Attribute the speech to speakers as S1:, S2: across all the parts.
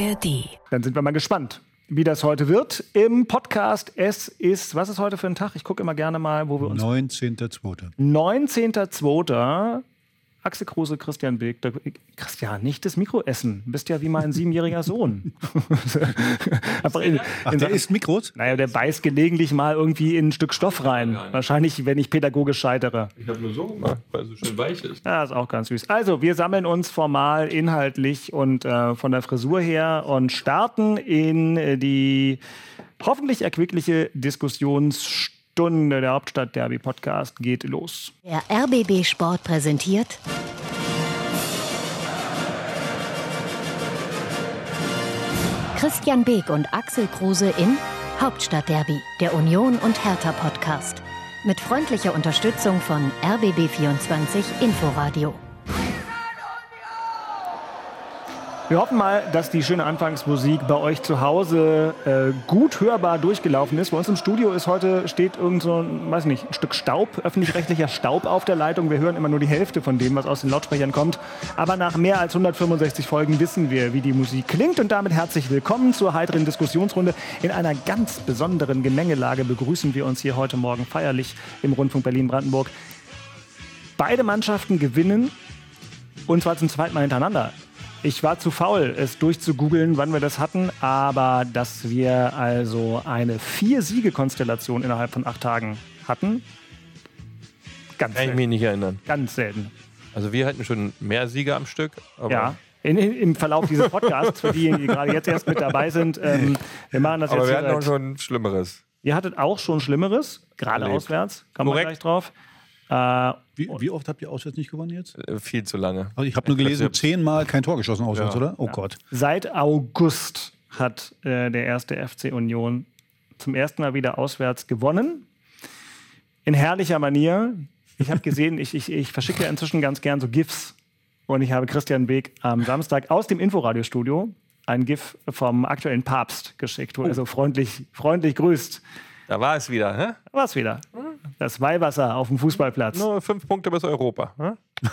S1: ARD.
S2: Dann sind wir mal gespannt, wie das heute wird im Podcast. Es ist, was ist heute für ein Tag? Ich gucke immer gerne mal, wo wir uns.
S3: 19.02.
S2: 19.02. Axel Kruse, Christian Beek. Der, Christian, nicht das Mikro essen. Du bist ja wie mein siebenjähriger Sohn. In,
S3: Ach,
S2: in
S3: der isst Mikros?
S2: Naja, der beißt gelegentlich mal irgendwie in ein Stück Stoff rein. Wahrscheinlich, wenn ich pädagogisch scheitere.
S4: Ich habe nur so gemacht, weil es so schön weich ist.
S2: Ja, ist auch ganz süß. Also, wir sammeln uns formal, inhaltlich und äh, von der Frisur her und starten in äh, die hoffentlich erquickliche Diskussionsstunde. Der Hauptstadt-Derby-Podcast geht los.
S5: Der RBB Sport präsentiert Christian Beek und Axel Kruse in Hauptstadtderby, der Union und Hertha Podcast. Mit freundlicher Unterstützung von RBB24 Inforadio.
S2: Wir hoffen mal, dass die schöne Anfangsmusik bei euch zu Hause äh, gut hörbar durchgelaufen ist. Bei uns im Studio ist heute steht irgend so ein, weiß nicht, ein Stück Staub, öffentlich-rechtlicher Staub auf der Leitung. Wir hören immer nur die Hälfte von dem, was aus den Lautsprechern kommt. Aber nach mehr als 165 Folgen wissen wir, wie die Musik klingt. Und damit herzlich willkommen zur heiteren Diskussionsrunde. In einer ganz besonderen Gemengelage begrüßen wir uns hier heute Morgen feierlich im Rundfunk Berlin-Brandenburg. Beide Mannschaften gewinnen und zwar zum zweiten Mal hintereinander. Ich war zu faul, es durchzugoogeln, wann wir das hatten, aber dass wir also eine Vier-Siege-Konstellation innerhalb von acht Tagen hatten, ganz
S4: Kann ich
S2: selten.
S4: mich nicht erinnern.
S2: Ganz selten.
S4: Also wir hatten schon mehr Sieger am Stück. Aber
S2: Ja. In, in, Im Verlauf dieses Podcasts, für diejenigen, die gerade jetzt erst mit dabei sind, ähm, wir machen das
S4: aber
S2: jetzt
S4: wir
S2: hier
S4: hatten auch schon Schlimmeres.
S2: Ihr hattet auch schon Schlimmeres, gerade auswärts, kommen wir gleich drauf. Äh,
S3: Wie, wie oft habt ihr auswärts nicht gewonnen jetzt?
S4: Äh, Viel zu lange.
S3: Also ich habe nur gelesen, zehnmal kein Tor geschossen auswärts,
S4: Ja.
S3: oder? Oh Gott.
S2: Seit August hat äh, der erste FC Union zum ersten Mal wieder auswärts gewonnen. In herrlicher Manier. Ich habe gesehen, ich, ich, ich verschicke ja inzwischen ganz gern so GIFs. Und ich habe Christian Beek am Samstag aus dem Inforadiostudio ein GIF vom aktuellen Papst geschickt, wo er so freundlich, freundlich grüßt.
S4: Da war es wieder. Hä?
S2: Da war's wieder. Das Weihwasser auf dem Fußballplatz.
S4: Nur fünf Punkte bis Europa. Hä?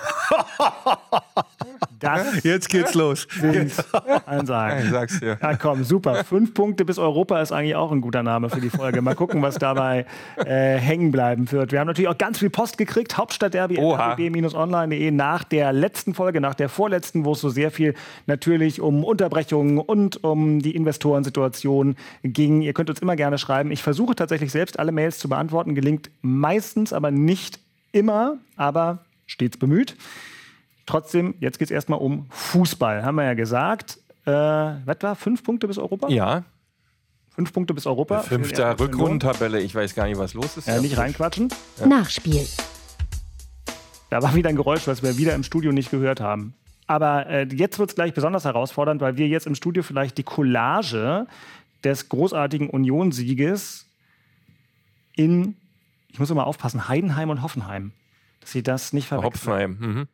S2: Das
S3: Jetzt geht's los.
S2: sind
S4: Ich
S2: Ansagen.
S4: sag's dir.
S2: Ja, komm, super. Fünf Punkte bis Europa ist eigentlich auch ein guter Name für die Folge. Mal gucken, was dabei äh, hängen bleiben wird. Wir haben natürlich auch ganz viel Post gekriegt. Hauptstadtderby online.de nach der letzten Folge, nach der vorletzten, wo es so sehr viel natürlich um Unterbrechungen und um die Investorensituation ging. Ihr könnt uns immer gerne schreiben. Ich versuche tatsächlich selbst alle Mails zu beantworten. Gelingt meistens, aber nicht immer, aber stets bemüht. Trotzdem, jetzt geht es erstmal um Fußball, haben wir ja gesagt. Äh, was war? Fünf Punkte bis Europa?
S4: Ja,
S2: Fünf Punkte bis Europa.
S4: Fünfter. Rückrundentabelle. Ich weiß gar nicht, was los ist.
S2: Ja, nicht reinquatschen.
S5: Nachspiel.
S2: Da war wieder ein Geräusch, was wir wieder im Studio nicht gehört haben. Aber äh, jetzt wird es gleich besonders herausfordernd, weil wir jetzt im Studio vielleicht die Collage des großartigen Unionsieges in, ich muss immer aufpassen, Heidenheim und Hoffenheim. Dass sie das nicht verwechseln.
S4: Hopfenheim. Mhm.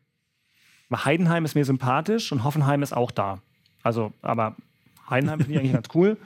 S2: Heidenheim ist mir sympathisch und Hoffenheim ist auch da. Also, aber Heidenheim finde ich eigentlich ganz cool.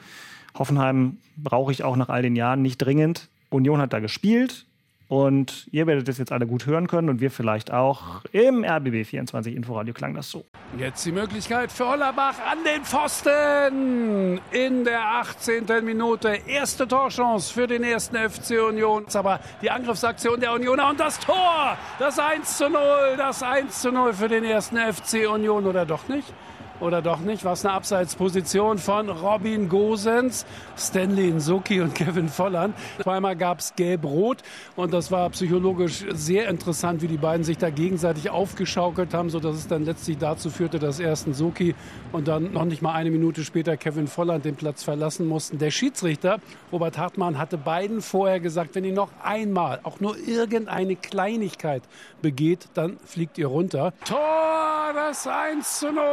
S2: Hoffenheim brauche ich auch nach all den Jahren nicht dringend. Union hat da gespielt und ihr werdet das jetzt alle gut hören können und wir vielleicht auch. Im RBB 24 Inforadio klang das so.
S6: Jetzt die Möglichkeit für Hollerbach an den Pfosten in der 18. Minute. Erste Torchance für den ersten FC Union. Aber die Angriffsaktion der Unioner und das Tor, das 1 zu 0, das 1 zu 0 für den ersten FC Union oder doch nicht? Oder doch nicht? Was eine Abseitsposition von Robin Gosens, Stanley Nsuki und Kevin Volland. Zweimal gab es gelb-rot und das war psychologisch sehr interessant, wie die beiden sich da gegenseitig aufgeschaukelt haben, sodass es dann letztlich dazu führte, dass erst Nsuki und dann noch nicht mal eine Minute später Kevin Volland den Platz verlassen mussten. Der Schiedsrichter, Robert Hartmann, hatte beiden vorher gesagt, wenn ihr noch einmal auch nur irgendeine Kleinigkeit begeht, dann fliegt ihr runter. Tor, das 1 zu 0.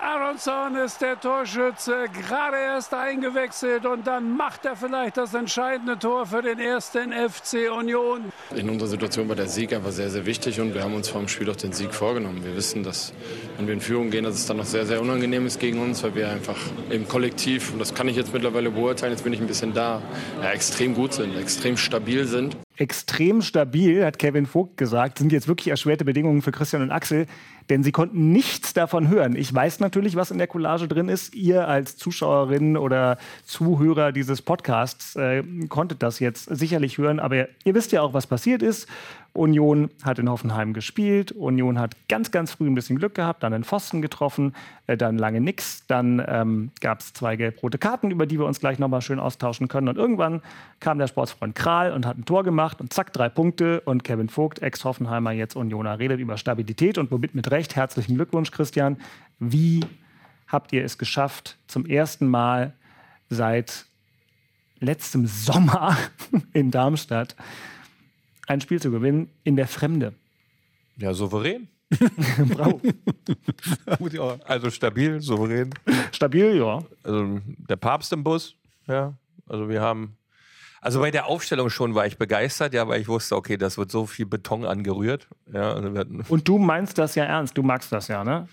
S6: Aronson ist der Torschütze, gerade erst eingewechselt und dann macht er vielleicht das entscheidende Tor für den ersten FC Union.
S7: In unserer Situation war der Sieg einfach sehr, sehr wichtig und wir haben uns vor dem Spiel auch den Sieg vorgenommen. Wir wissen, dass wenn wir in Führung gehen, dass es dann noch sehr, sehr unangenehm ist gegen uns, weil wir einfach im Kollektiv, und das kann ich jetzt mittlerweile beurteilen, jetzt bin ich ein bisschen da, ja, extrem gut sind, extrem stabil sind.
S2: Extrem stabil, hat Kevin Vogt gesagt, sind jetzt wirklich erschwerte Bedingungen für Christian und Axel, denn sie konnten nichts davon hören. Ich weiß natürlich, was in der Collage drin ist. Ihr als Zuschauerin oder Zuhörer dieses Podcasts äh, konntet das jetzt sicherlich hören, aber ihr wisst ja auch, was passiert ist. Union hat in Hoffenheim gespielt. Union hat ganz, ganz früh ein bisschen Glück gehabt, dann den Pfosten getroffen, äh, dann lange nix. Dann ähm, gab es zwei gelb-rote Karten, über die wir uns gleich nochmal schön austauschen können. Und irgendwann kam der Sportsfreund Kral und hat ein Tor gemacht und zack, drei Punkte. Und Kevin Vogt, Ex-Hoffenheimer, jetzt Unioner, redet über Stabilität und womit mit Recht. Herzlichen Glückwunsch, Christian. Wie habt ihr es geschafft, zum ersten Mal seit letztem Sommer in Darmstadt ein Spiel zu gewinnen in der Fremde.
S4: Ja, souverän.
S2: Bravo.
S4: Also stabil, souverän.
S2: Stabil, ja.
S4: Also der Papst im Bus. Ja. Also wir haben. Also bei der Aufstellung schon war ich begeistert, ja, weil ich wusste, okay, das wird so viel Beton angerührt. Ja, also
S2: Und du meinst das ja ernst. Du magst das ja, ne?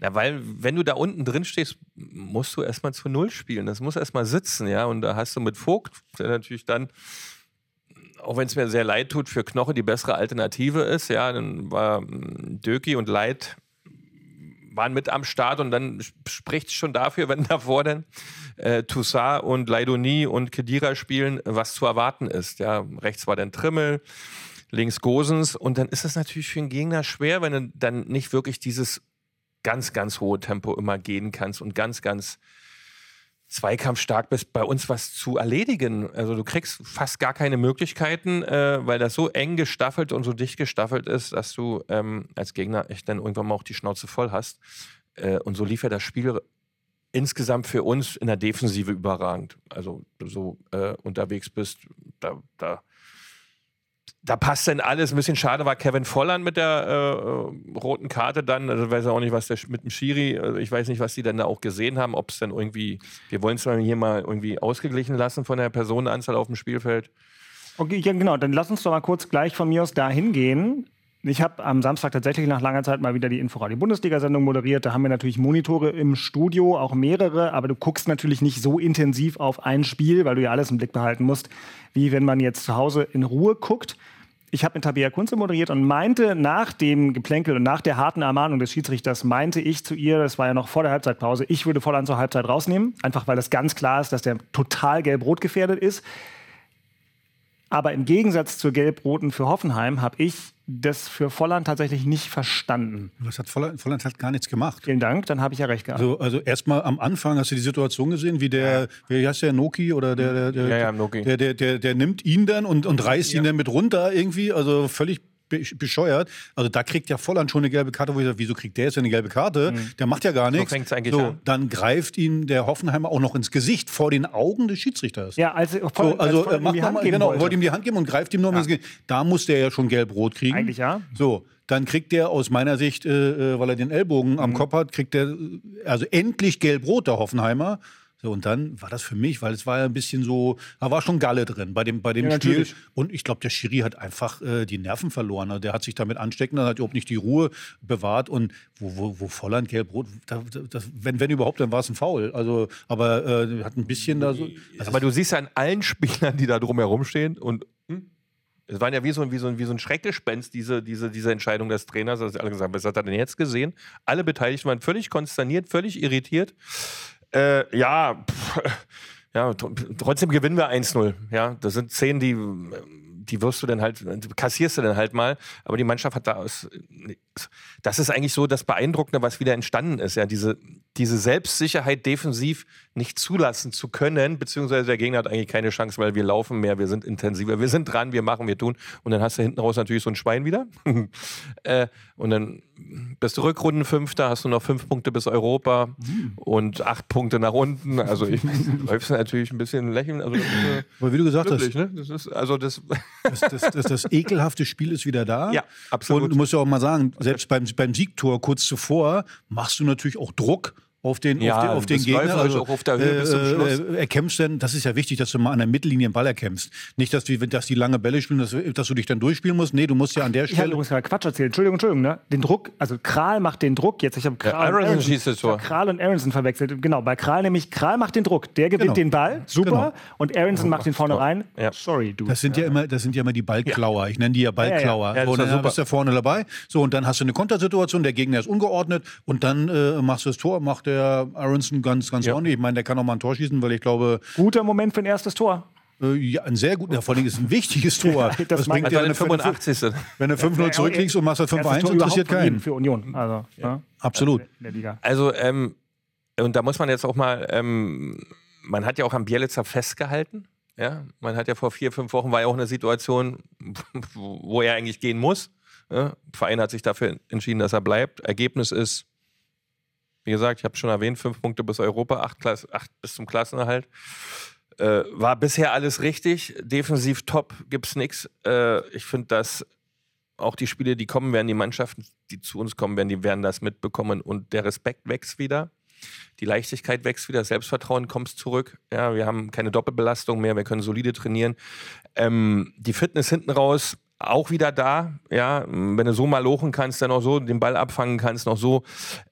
S4: ja, weil wenn du da unten drin stehst, musst du erstmal zu Null spielen. Das muss erstmal sitzen, ja. Und da hast du mit Vogt, der natürlich dann, auch wenn es mir sehr leid tut, für Knoche die bessere Alternative ist, ja, dann war mm, Döki und Leid waren mit am Start und dann spricht es schon dafür, wenn davor dann äh, Toussaint und Leidoni und Kedira spielen, was zu erwarten ist. Ja, rechts war dann Trimmel, links Gosens und dann ist es natürlich für den Gegner schwer, wenn du dann nicht wirklich dieses ganz, ganz hohe Tempo immer gehen kannst und ganz, ganz zweikampfstark bist, bei uns was zu erledigen. Also du kriegst fast gar keine Möglichkeiten, äh, weil das so eng gestaffelt und so dicht gestaffelt ist, dass du ähm, als Gegner echt dann irgendwann mal auch die Schnauze voll hast. Äh, und so lief ja das Spiel insgesamt für uns in der Defensive überragend. Also so äh, unterwegs bist, da, da, da passt denn alles. Ein bisschen schade war Kevin Volland mit der äh, roten Karte dann. Also weiß auch nicht, was der mit dem Schiri, also ich weiß nicht, was die dann da auch gesehen haben, ob es dann irgendwie, wir wollen es hier mal irgendwie ausgeglichen lassen von der Personenanzahl auf dem Spielfeld.
S2: Okay, ja, genau. Dann lass uns doch mal kurz gleich von mir aus dahin gehen. Ich habe am Samstag tatsächlich nach langer Zeit mal wieder die Inforadio-Bundesliga-Sendung moderiert. Da haben wir natürlich Monitore im Studio, auch mehrere, aber du guckst natürlich nicht so intensiv auf ein Spiel, weil du ja alles im Blick behalten musst, wie wenn man jetzt zu Hause in Ruhe guckt. Ich habe mit Tabea Kunze moderiert und meinte nach dem Geplänkel und nach der harten Ermahnung des Schiedsrichters, meinte ich zu ihr, das war ja noch vor der Halbzeitpause, ich würde Volland zur Halbzeit rausnehmen, einfach weil es ganz klar ist, dass der total gelb-rot gefährdet ist. Aber im Gegensatz zur Gelb-Roten für Hoffenheim habe ich das für Volland tatsächlich nicht verstanden.
S3: Was hat Volland, Volland hat gar nichts gemacht.
S2: Vielen Dank, dann habe ich ja recht gehabt.
S3: Also, also erstmal am Anfang hast du die Situation gesehen, wie der, wie heißt der, Noki oder der, der, der,
S4: Ja, ja, Noki.
S3: der, der, der, der nimmt ihn dann und, und reißt ihn dann mit runter irgendwie, also völlig bescheuert. Also da kriegt ja Volland schon eine gelbe Karte, wo ich sage, wieso kriegt der jetzt eine gelbe Karte? Der macht ja gar nichts.
S4: eigentlich
S3: so,
S4: an.
S3: dann greift ihn der Hoffenheimer auch noch ins Gesicht vor den Augen des Schiedsrichters.
S2: ja, als,
S3: So,
S2: Volland, als
S3: also
S2: Volland
S3: äh,
S2: ihm
S3: macht
S2: die
S3: noch
S2: Hand
S3: mal,
S2: geben
S3: genau,
S2: wollte.
S3: wollte ihm die Hand geben und greift ihm noch mal ins Gesicht. Da muss der ja schon gelb-rot kriegen.
S2: Eigentlich ja.
S3: So, dann kriegt der aus meiner Sicht, äh, äh, weil er den Ellbogen
S2: Mhm.
S3: am Kopf hat, kriegt der äh, also endlich gelb-rot, der Hoffenheimer. So, und dann war das für mich, weil es war ja ein bisschen so, da war schon Galle drin bei dem, bei dem
S2: Ja,
S3: Spiel.
S2: natürlich.
S3: Und ich glaube, der Schiri hat einfach äh, die Nerven verloren. Also der hat sich damit anstecken, dann hat überhaupt nicht die Ruhe bewahrt. Und wo, wo, wo Volland gelb-rot, da, da, das, wenn, wenn überhaupt, dann war es ein Foul. Also, aber äh, hat ein bisschen da so. Also,
S4: Aber du siehst ja an allen Spielern, die da drumherum stehen und hm, es waren ja wie so, ein- wie so, ein- wie so ein Schreckgespenst, diese, diese, diese Entscheidung des Trainers. Also alle gesagt, was hat er denn jetzt gesehen? Alle Beteiligten waren völlig konsterniert, völlig irritiert. Äh, ja, pff, ja, tr- trotzdem gewinnen wir 1-0. Ja, das sind Szenen, die, die wirst du dann halt, kassierst du dann halt mal. Aber die Mannschaft hat da aus, das ist eigentlich so das Beeindruckende, was wieder entstanden ist. Ja, diese, diese Selbstsicherheit defensiv nicht zulassen zu können, beziehungsweise der Gegner hat eigentlich keine Chance, weil wir laufen mehr, wir sind intensiver, wir sind dran, wir machen, wir tun. Und dann hast du hinten raus natürlich so ein Schwein wieder. äh, und dann bist du Rückrundenfünfter, hast du noch fünf Punkte bis Europa und acht Punkte nach unten. Also ich läufst natürlich ein bisschen lächeln. Also äh,
S3: aber wie du gesagt hast,
S4: ne? Das ist, also das,
S3: das, das, das, das ekelhafte Spiel ist wieder da.
S4: Ja, absolut.
S3: Und du musst ja auch mal sagen, selbst beim, beim Siegtor kurz zuvor machst du natürlich auch Druck auf den,
S4: Ja,
S3: auf den, auf den Gegner.
S4: läuferisch auch auf der Höhe bis zum Schluss.
S3: äh, erkämpfst denn, das ist ja wichtig, dass du mal an der Mittellinie den Ball erkämpfst. Nicht, dass die, dass die lange Bälle spielen, dass, dass du dich dann durchspielen musst. Nee, du musst ja an der
S2: Ich habe
S3: Stelle.
S2: übrigens gerade Quatsch erzählt. Entschuldigung, Entschuldigung. Ne? Den Druck, also Kral macht den Druck jetzt. Ich habe Kral, und
S4: Aronson schießt das
S2: ich hab
S4: Tor.
S2: Kral und Aronson verwechselt. Genau, bei Kral nämlich, Kral macht den Druck. Der gewinnt
S3: Genau.
S2: den Ball, super.
S3: Genau.
S2: Und Aronson macht den vorne rein.
S4: Ja.
S2: Sorry, du.
S3: Das sind ja immer, das sind ja immer die Ballklauer. Ich nenne die ja Ballklauer.
S4: Ja, ja. Ja,
S3: so, und dann
S4: super.
S3: bist du vorne dabei. So, und dann hast du eine Kontersituation, der Gegner ist ungeordnet und dann äh, machst du das Tor, macht der Aronson ganz, ganz
S4: Ja.
S3: ordentlich. Ich meine, der kann auch mal ein Tor schießen, weil ich glaube,
S2: Guter Moment für ein erstes Tor.
S3: äh, ja, ein sehr gut, ja, vor allem ist ein wichtiges Tor.
S2: Ja, das ich.
S4: Also
S3: dir, wenn du-
S4: 85.
S3: Wenn du 5-0 zurückliegst und machst das
S2: Erstes
S3: 5-1,
S2: Tor
S3: interessiert keinen.
S2: Für Union. Also, ja.
S3: Absolut.
S2: Der.
S4: Also, ähm, und da muss man jetzt auch mal, ähm, man hat ja auch am Bielitzer festgehalten. Ja, man hat ja vor vier, fünf Wochen war ja auch eine Situation, wo wo er eigentlich gehen muss. Ja, der Verein hat sich dafür entschieden, dass er bleibt. Ergebnis ist, wie gesagt, ich habe schon erwähnt, fünf Punkte bis Europa, acht, Klasse, acht bis zum Klassenerhalt. Äh, war bisher alles richtig. Defensiv top, gibt's nichts. Äh, ich finde, dass auch die Spiele, die kommen werden, die Mannschaften, die zu uns kommen werden, die werden das mitbekommen und der Respekt wächst wieder. Die Leichtigkeit wächst wieder, Selbstvertrauen kommt zurück. Ja, wir haben keine Doppelbelastung mehr, wir können solide trainieren. Ähm, die Fitness hinten raus auch wieder da. Ja, wenn du so mal lochen kannst, dann auch so den Ball abfangen kannst, noch so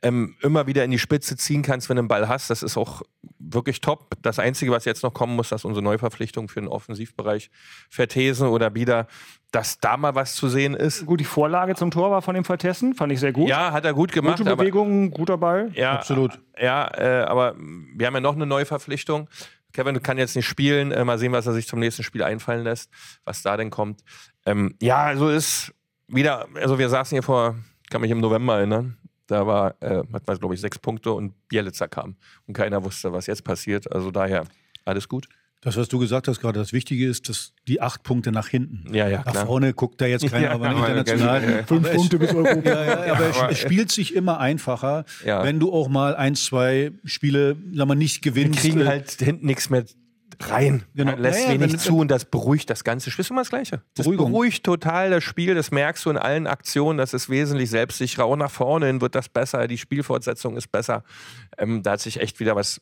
S4: ähm, immer wieder in die Spitze ziehen kannst, wenn du einen Ball hast, das ist auch wirklich top. Das Einzige, was jetzt noch kommen muss, dass unsere Neuverpflichtung für den Offensivbereich Vertesen oder wieder, dass da mal was zu sehen ist.
S2: Gut, die Vorlage zum Tor war von dem Vertessen, fand ich sehr gut.
S4: Ja, hat er gut gemacht.
S2: Gute
S4: aber-
S2: Bewegung, guter Ball.
S4: ja,
S3: Absolut.
S4: Ja, äh, aber wir haben ja noch eine Neuverpflichtung. Kevin kann jetzt nicht spielen. Äh, mal sehen, was er sich zum nächsten Spiel einfallen lässt, was da denn kommt. Ähm, ja, also ist wieder, also wir saßen hier vor, kann mich im November erinnern. Da war, äh, hatten wir, glaube ich, sechs Punkte und Bielitzer kam. Und keiner wusste, was jetzt passiert. Also daher, alles gut.
S3: Das, was du gesagt hast gerade, das Wichtige ist, dass die acht Punkte nach hinten.
S4: Ja, ja,
S3: Nach
S4: klar.
S3: vorne guckt da jetzt keiner,
S4: Ja,
S3: aber
S4: aber
S3: international.
S2: Fünf
S3: Aber es-
S2: Punkte bis Europa.
S3: Ja, ja, aber es, es spielt sich immer einfacher,
S4: Ja.
S3: wenn du auch mal ein, zwei Spiele, sag mal, nicht
S4: Wir
S3: gewinnst.
S4: kriegen
S3: Äh,
S4: halt hinten nichts mehr rein.
S3: Genau.
S4: Lässt
S3: Naja,
S4: wenig
S3: wenn-
S4: zu und das beruhigt das ganze Spiel. Ist immer das Gleiche. Das
S3: Beruhigung.
S4: beruhigt total das Spiel. Das merkst du in allen Aktionen. Das ist wesentlich selbstsicherer. Auch nach vorne hin wird das besser. Die Spielfortsetzung ist besser. Ähm, da hat sich echt wieder was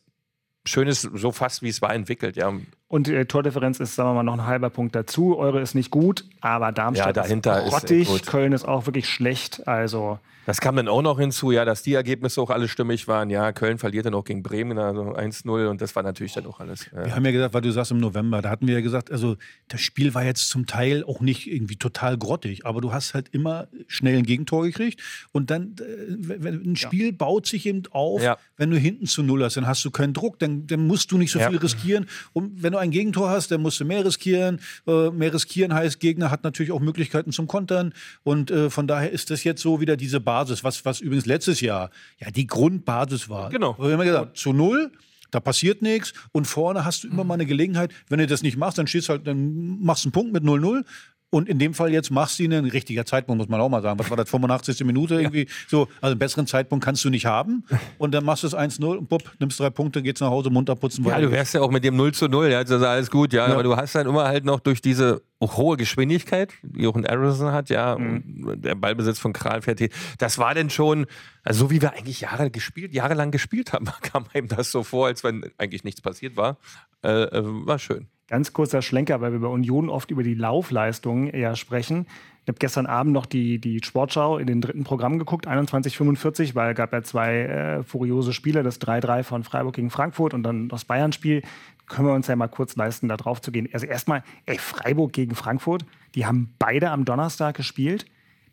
S4: Schönes, so fast wie es war, entwickelt. Ja,
S2: Und äh, Tordifferenz ist, sagen wir mal, noch ein halber Punkt dazu. Eure ist nicht gut, aber Darmstadt
S4: Ja, dahinter
S2: ist
S4: ist, äh.
S2: Köln ist auch wirklich schlecht. Also
S4: Das kam dann auch noch hinzu, ja, dass die Ergebnisse auch alle stimmig waren. Ja, Köln verliert dann auch gegen Bremen, also 1-0 und das war natürlich dann auch alles.
S3: Wir
S4: Ja.
S3: haben ja gesagt, weil du sagst im November, da hatten wir ja gesagt, also das Spiel war jetzt zum Teil auch nicht irgendwie total grottig, aber du hast halt immer schnell ein Gegentor gekriegt und dann, äh, wenn, ein Spiel baut sich eben auf,
S4: Ja.
S3: wenn du hinten zu Null hast, dann hast du keinen Druck, dann, dann musst du nicht so
S4: Ja.
S3: viel riskieren und wenn du ein Gegentor hast, dann musst du mehr riskieren. Äh, mehr riskieren heißt, Gegner hat natürlich auch Möglichkeiten zum Kontern und äh, von daher ist das jetzt so wieder diese Basis, was, was übrigens letztes Jahr ja die Grundbasis war.
S4: Genau.
S3: Wir haben immer gesagt, zu Null, da passiert nichts und vorne hast du immer mal eine Gelegenheit. Wenn du das nicht machst, dann stehst halt, dann machst du einen Punkt mit 0-0. Und in dem Fall jetzt machst du ihn ein richtiger Zeitpunkt, muss man auch mal sagen. Was war das, 85. Minute irgendwie? So, also einen besseren Zeitpunkt kannst du nicht haben. Und dann machst du es 1-0 und bupp, nimmst drei Punkte, geht's nach Hause, munter putzen.
S4: Ja, du wärst ja auch mit dem 0 zu 0, ja, das ist alles gut, ja,
S3: Ja.
S4: aber du hast dann immer halt noch durch diese hohe Geschwindigkeit, die auch ein Aronson hat, ja, und der Ballbesitz von Kral fährt hier. Das war denn schon, also so wie wir eigentlich Jahre gespielt, jahrelang gespielt haben, kam einem das so vor, als wenn eigentlich nichts passiert war. Äh, äh, war schön.
S2: Ganz kurzer Schlenker, weil wir bei Union oft über die Laufleistung eher sprechen. Ich habe gestern Abend noch die, die Sportschau in den dritten Programm geguckt, 21:45, weil es gab ja zwei äh, furiose Spiele, das 3-3 von Freiburg gegen Frankfurt und dann das Bayern-Spiel. Können wir uns ja mal kurz leisten, da drauf zu gehen. Also erstmal, ey, Freiburg gegen Frankfurt, die haben beide am Donnerstag gespielt.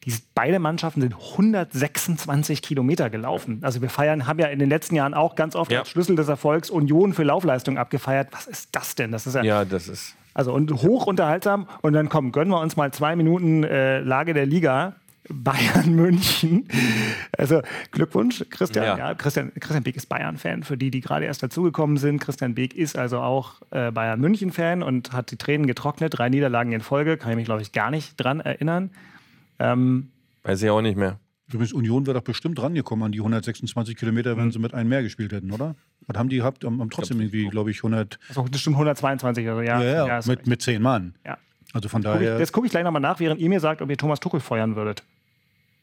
S2: Die, beide Mannschaften sind 126 Kilometer gelaufen. Also wir feiern, haben ja in den letzten Jahren auch ganz oft
S4: Ja.
S2: als Schlüssel des Erfolgs Union für Laufleistung abgefeiert. Was ist das denn? Das ist ja,
S4: Ja, das ist.
S2: also und hoch unterhaltsam. Und dann komm, gönnen wir uns mal zwei Minuten äh, Lage der Liga. Bayern München. Also Glückwunsch, Christian.
S4: Ja.
S2: Ja. Christian, Christian Beek ist Bayern-Fan. Für die, die gerade erst dazugekommen sind, Christian Beek ist also auch äh, Bayern München-Fan und hat die Tränen getrocknet. Drei Niederlagen in Folge, kann ich mich, glaube ich, gar nicht dran erinnern. Ähm,
S4: Weiß ich auch nicht mehr.
S3: Übrigens, Union wäre doch bestimmt rangekommen an die 126 Kilometer, wenn sie mit einem mehr gespielt hätten, oder? Was haben die gehabt? Haben, haben trotzdem irgendwie, glaube ich, 100,
S2: also das stimmt 122, also ja.
S3: ja, ja,
S2: ja,
S3: mit, mit zehn Mann.
S2: ja.
S3: Also von
S2: Guck ich,
S3: daher.
S2: das gucke ich gleich nochmal nach, während ihr mir sagt, ob ihr Thomas Tuchel feuern würdet.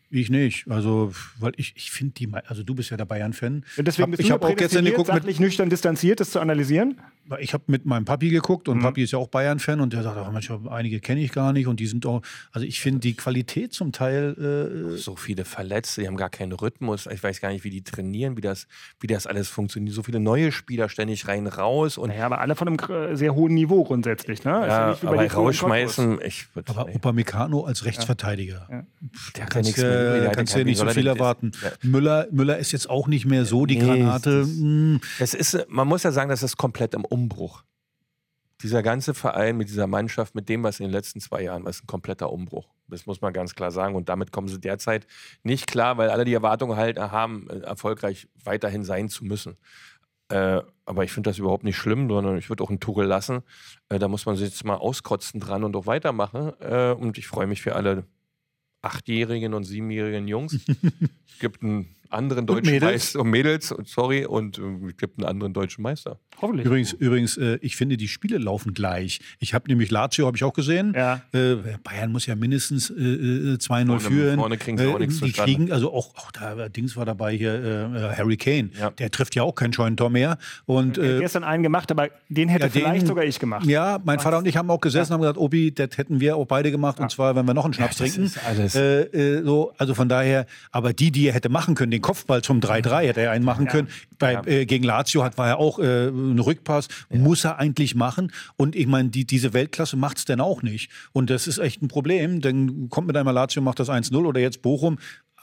S3: Ich nicht. Also, weil ich, ich finde die, also du bist ja der Bayern-Fan.
S2: Deswegen bist
S3: ich
S2: du
S3: habe auch gestern geguckt mit,
S2: nüchtern distanziert, das zu analysieren.
S3: Ich habe mit meinem Papi geguckt und Papi ist ja auch Bayern-Fan und der sagt, ach, Mensch, einige kenne ich gar nicht und die sind auch, also ich finde die Qualität zum Teil, äh,
S4: So viele Verletzte, die haben gar keinen Rhythmus. Ich weiß gar nicht, wie die trainieren, wie das, wie das alles funktioniert. So viele neue Spieler ständig rein, raus und
S2: Naja, aber alle von einem gr- sehr hohen Niveau grundsätzlich. Ne?
S4: Ja,
S2: bei
S4: aber rausschmeißen, ich würd-
S3: aber
S4: nee.
S3: Upamecano als Rechtsverteidiger.
S4: der ja
S3: Kannst,
S4: nichts mehr.
S3: äh,
S4: Der
S3: kannst
S4: ja-
S3: ja nicht so viel erwarten.
S4: Ja.
S3: Müller, Müller ist jetzt auch nicht mehr so die
S4: Nee,
S3: Granate.
S4: das-
S3: Hm,
S4: Es ist, man muss ja sagen, das ist komplett im Umbruch. Dieser ganze Verein mit dieser Mannschaft, mit dem, was in den letzten zwei Jahren war, ist ein kompletter Umbruch. Das muss man ganz klar sagen. Und damit kommen sie derzeit nicht klar, weil alle die Erwartung halt haben, äh, erfolgreich weiterhin sein zu müssen. Äh, aber ich finde das überhaupt nicht schlimm, sondern ich würde auch einen Tuchel lassen. Äh, da muss man sich jetzt mal auskotzen dran und auch weitermachen. Äh, und ich freue mich für alle achtjährigen und siebenjährigen Jungs. es gibt einen anderen deutschen
S3: Mädels.
S4: Meister und Mädels, sorry, und äh, es gibt einen anderen deutschen Meister.
S2: Hoffentlich.
S3: Übrigens, übrigens äh, ich finde, die Spiele laufen gleich. Ich habe nämlich Lazio, habe ich auch gesehen.
S2: Ja.
S3: Äh, Bayern muss ja mindestens äh, äh, 2-0
S4: Vorne-
S3: führen.
S4: vorne kriegen sie auch nichts
S3: die
S4: zustande.
S3: kriegen, also auch, auch da Dings war dabei hier, äh, Harry Kane.
S4: Ja.
S3: Der trifft ja auch kein Scheunentor mehr. Und äh,
S2: gestern einen gemacht, aber den hätte
S3: ja, den-
S2: vielleicht sogar ich gemacht.
S3: Ja, mein Vater und ich haben auch gesessen und haben gesagt, Obi, das hätten wir auch beide gemacht. Und zwar, wenn wir noch einen Schnaps
S4: das
S3: trinken.
S4: ist alles-
S3: Äh, äh, so, also von daher, aber die, die er hätte machen können, den Kopfball zum 3-3 hätte er einen machen können. Bei, äh, gegen Lazio hat, war er auch äh, ein Rückpass, muss er eigentlich machen. Und ich meine, die, diese Weltklasse macht es denn auch nicht. Und das ist echt ein Problem. Dann kommt mit einmal Lazio, macht das 1-0 oder jetzt Bochum.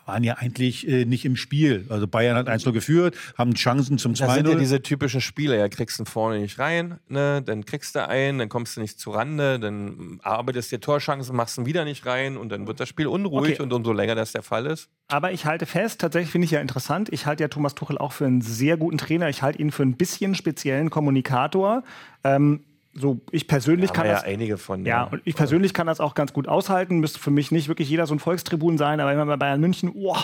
S3: Waren ja eigentlich äh, nicht im Spiel. Also Bayern hat 1-0 geführt, haben Chancen zum
S4: Das sind ja
S3: 2-0.
S4: diese typischen Spiele, ja, kriegst du vorne nicht rein, ne, dann kriegst du einen, dann kommst du nicht zu Rande, dann arbeitest dir Torchancen, machst ihn wieder nicht rein und dann wird das Spiel unruhig
S2: Okay.
S4: und umso länger das der Fall ist.
S2: Aber ich halte fest, tatsächlich finde ich ja interessant, ich halte ja Thomas Tuchel auch für einen sehr guten Trainer. Ich halte ihn für ein bisschen speziellen Kommunikator. Ähm, so, ich persönlich kann
S4: wir
S2: das.
S4: ja einige von.
S2: Ja, und ich persönlich kann das auch ganz gut aushalten. Müsste für mich nicht wirklich jeder so ein Volkstribun sein, aber immer bei Bayern München, oh,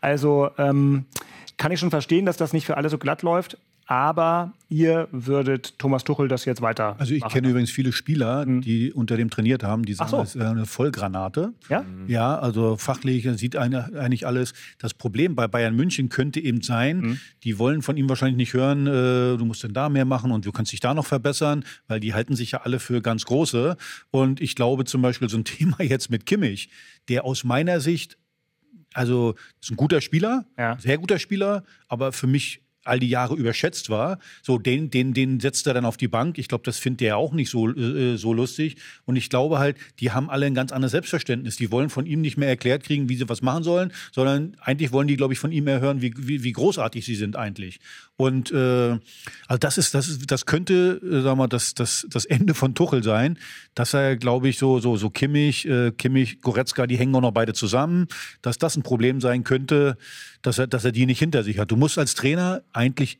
S2: also ähm, kann ich schon verstehen, dass das nicht für alle so glatt läuft. Aber ihr würdet Thomas Tuchel das jetzt weiter.
S3: Also ich
S2: machen.
S3: kenne übrigens viele Spieler, die unter dem trainiert haben, die sagen,
S2: so.
S3: das ist eine Vollgranate.
S2: Ja?
S3: Ja, also fachlich sieht eine, eigentlich alles. Das Problem bei Bayern München könnte eben sein, die wollen von ihm wahrscheinlich nicht hören, äh, du musst denn da mehr machen und du kannst dich da noch verbessern, weil die halten sich ja alle für ganz große. Und ich glaube zum Beispiel so ein Thema jetzt mit Kimmich, der aus meiner Sicht, also ist ein guter Spieler,
S2: Ja.
S3: sehr guter Spieler, aber für mich all die Jahre überschätzt war. So, den, den, den setzt er dann auf die Bank. Ich glaube, das findet er auch nicht so, äh, so lustig. Und ich glaube halt, die haben alle ein ganz anderes Selbstverständnis. Die wollen von ihm nicht mehr erklärt kriegen, wie sie was machen sollen, sondern eigentlich wollen die, glaube ich, von ihm mehr hören, wie, wie, wie großartig sie sind eigentlich. Und äh, also das ist, das ist, das könnte, äh, sagen wir, das, das, das Ende von Tuchel sein, dass er, glaube ich, so, so, so Kimmich, äh, Kimmich, Goretzka, die hängen auch noch beide zusammen, dass das ein Problem sein könnte, dass er, dass er die nicht hinter sich hat. Du musst als Trainer eigentlich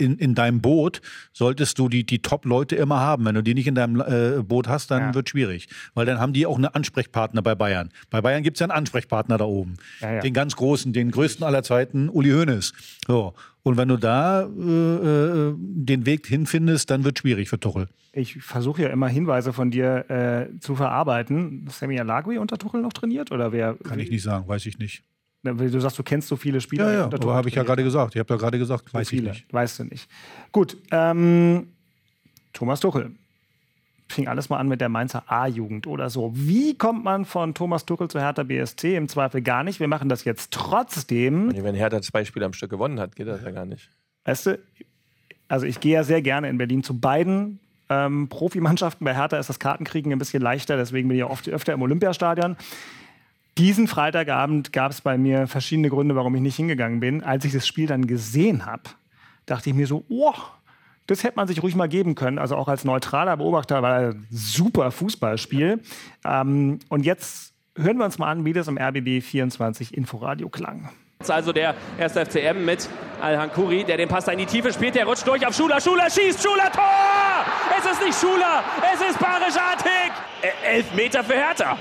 S3: in, in deinem Boot solltest du die, die Top-Leute immer haben. Wenn du die nicht in deinem äh, Boot hast, dann
S2: Ja.
S3: wird schwierig. Weil dann haben die auch einen Ansprechpartner bei Bayern. Bei Bayern gibt es ja einen Ansprechpartner da oben.
S2: Ja, ja.
S3: Den ganz großen, den größten aller Zeiten, Uli Hoeneß. So. Und wenn du da äh, äh, den Weg hinfindest, dann wird schwierig für Tuchel.
S2: Ich versuche ja immer Hinweise von dir äh, zu verarbeiten. Sammy Alagui unter Tuchel noch trainiert? Oder wer?
S3: Kann ich nicht sagen, weiß ich nicht.
S2: Du sagst, du kennst so viele Spieler.
S3: Ja, ja,
S2: unter
S3: aber habe ich ja gerade gesagt. Ich habe ja gerade gesagt, weiß ich
S2: viele.
S3: nicht.
S2: Weißt du nicht. Gut, ähm, Thomas Tuchel. Fing alles mal an mit der Mainzer A-Jugend oder so. Wie kommt man von Thomas Tuchel zu Hertha BSC? Im Zweifel gar nicht. Wir machen das jetzt trotzdem.
S4: Wenn Hertha zwei Spiele am Stück gewonnen hat, geht das ja gar nicht.
S2: Weißt du, also ich gehe ja sehr gerne in Berlin zu beiden ähm, Profimannschaften. Bei Hertha ist das Kartenkriegen ein bisschen leichter, deswegen bin ich auch oft öfter im Olympiastadion. Diesen Freitagabend gab es bei mir verschiedene Gründe, warum ich nicht hingegangen bin. Als ich das Spiel dann gesehen habe, dachte ich mir so, oh, das hätte man sich ruhig mal geben können. Also auch als neutraler Beobachter war ein super Fußballspiel. Ähm, und jetzt hören wir uns mal an, wie das im RBB 24 Inforadio klang.
S1: Also der erste FCM mit Al-Hankuri, der den Pass da in die Tiefe spielt. Der rutscht durch auf Schuler. Schuler schießt. Schuler Tor! Es ist nicht Schuler, es ist Barisch Artig. Elf Meter für Hertha.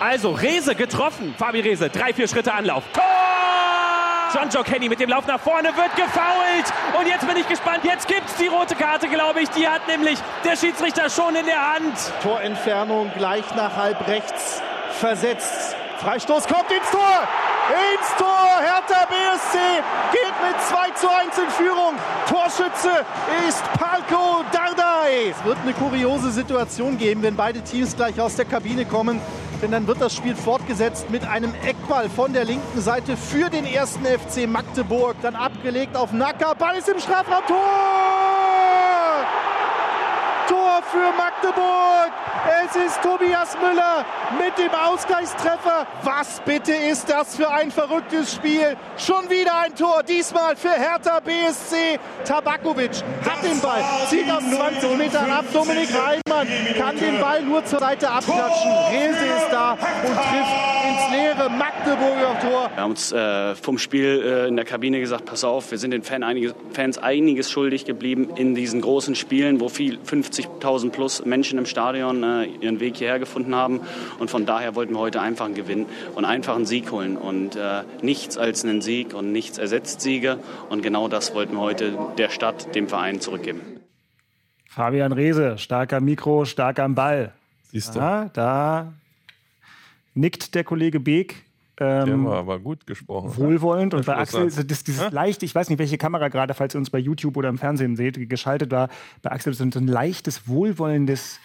S1: Also Rese getroffen. Fabi Rese, drei, vier Schritte Anlauf. Tor! John Joe Kenny mit dem Lauf nach vorne wird gefoult. Und jetzt bin ich gespannt. Jetzt gibt's die rote Karte, glaube ich. Die hat nämlich der Schiedsrichter schon in der Hand.
S8: Torentfernung gleich nach halb rechts versetzt. Freistoß kommt ins Tor. ins Tor. Hertha BSC geht mit 2 zu 1 in Führung. Torschütze ist Palko Dardai. Es wird eine kuriose Situation geben, wenn beide Teams gleich aus der Kabine kommen. Denn dann wird das Spiel fortgesetzt mit einem Eckball von der linken Seite für den ersten FC Magdeburg. Dann abgelegt auf Nacker. Ball ist im Strafraum. Tor! Tor für Magdeburg. Es ist Tobias Müller mit dem Ausgleichstreffer. Was bitte ist das für ein verrücktes Spiel? Schon wieder ein Tor, diesmal für Hertha BSC. Tabakovic hat den Ball, zieht aus 20 Metern ab. Dominik Reimann kann den Ball nur zur Seite abklatschen. Rese ist da und trifft ins leere Magdeburger Tor.
S9: Wir haben uns äh, vom Spiel äh, in der Kabine gesagt, pass auf, wir sind den Fan einiges, Fans einiges schuldig geblieben in diesen großen Spielen, wo viel 50.000 plus Menschen im Stadion äh, ihren Weg hierher gefunden haben. Und von daher wollten wir heute einfach einen Gewinn und einfach einen Sieg holen. Und äh, nichts als einen Sieg und nichts ersetzt Siege. Und genau das wollten wir heute der Stadt, dem Verein zurückgeben.
S2: Fabian Reese, starker Mikro, stark am Ball.
S4: Siehst du.
S2: Ja, da nickt der Kollege Beek.
S4: Der
S2: Ähm,
S4: war aber gut gesprochen.
S2: wohlwollend und bei Axel
S4: sagt.
S2: ist das, dieses leicht, ich weiß nicht, welche Kamera gerade, falls ihr uns bei YouTube oder im Fernsehen seht, geschaltet war, bei Axel ist so ein leichtes, wohlwollendes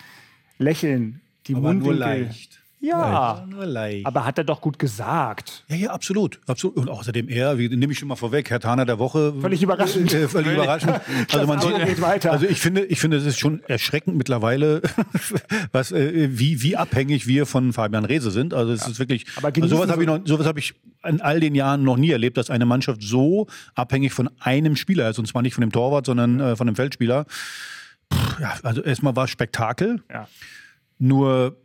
S2: Lächeln. Die
S3: Aber nur
S2: Mundwinkel.
S3: leicht.
S2: Ja,
S3: Nur leicht.
S2: aber hat er doch gut gesagt.
S3: Ja, ja, absolut. absolut. Und außerdem er, wie nehme ich schon mal vorweg, Herr Taner der Woche.
S2: Völlig überraschend.
S3: Äh, völlig überraschend. Also man sieht,
S2: geht weiter.
S3: also ich finde, ich finde, es ist schon erschreckend mittlerweile, was, äh, wie, wie abhängig wir von Fabian Rehse sind. Also es ist wirklich,
S2: Aber
S3: also sowas habe ich noch, sowas habe ich in all den Jahren noch nie erlebt, dass eine Mannschaft so abhängig von einem Spieler ist. Und zwar nicht von dem Torwart, sondern äh, von dem Feldspieler. Puh, ja, also erstmal war es Spektakel.
S2: Ja.
S3: Nur,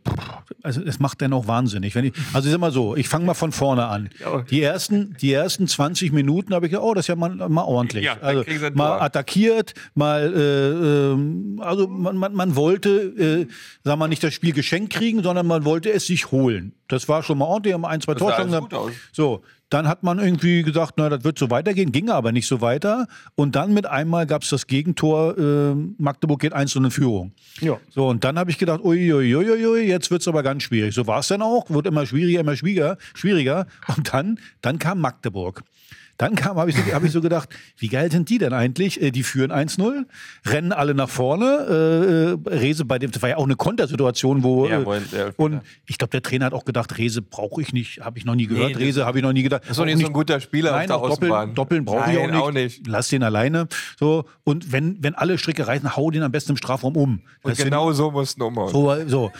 S3: also es macht dann auch wahnsinnig. Wenn ich, also ich sag mal so, ich fange mal von vorne an. Die ersten, die ersten 20 Minuten habe ich gedacht, oh, das ist ja mal, mal ordentlich.
S4: Ja,
S3: also mal attackiert, mal, äh, ähm, also man, man, man wollte, äh, wir mal, nicht das Spiel geschenkt kriegen, sondern man wollte es sich holen. Das war schon mal ordentlich, haben ein, zwei
S4: aus.
S3: So, dann hat man irgendwie gesagt, na, das wird so weitergehen, ging aber nicht so weiter. Und dann mit einmal gab es das Gegentor, äh, Magdeburg geht 1 in Führung.
S2: Ja.
S3: So, und dann habe ich gedacht, uiuiuiui, jetzt wird's aber ganz schwierig. So war es dann auch, wird immer schwieriger, immer schwieriger, schwieriger. Und dann, dann kam Magdeburg. Dann kam, habe ich, so, hab ich so gedacht, wie geil sind die denn eigentlich? Äh, Die führen 1-0, rennen alle nach vorne. Äh, äh, Rese bei dem, das war ja auch eine Kontersituation, wo.
S4: Ja,
S3: äh, und ich glaube, der Trainer hat auch gedacht, Rese brauche ich nicht, habe ich noch nie gehört.
S4: das-
S3: Rese habe ich noch nie gedacht.
S4: Das ist doch nicht so ein guter Spieler
S3: Nein,
S4: auf der
S3: doppeln,
S4: Außenbahn.
S3: doppeln brauche ich auch nicht.
S4: auch nicht.
S3: Lass den alleine. So und wenn wenn alle Stricke reißen, hau den am besten im Strafraum um.
S4: Und
S3: Das sind-
S4: genau so mussten umhauen.
S3: so, so.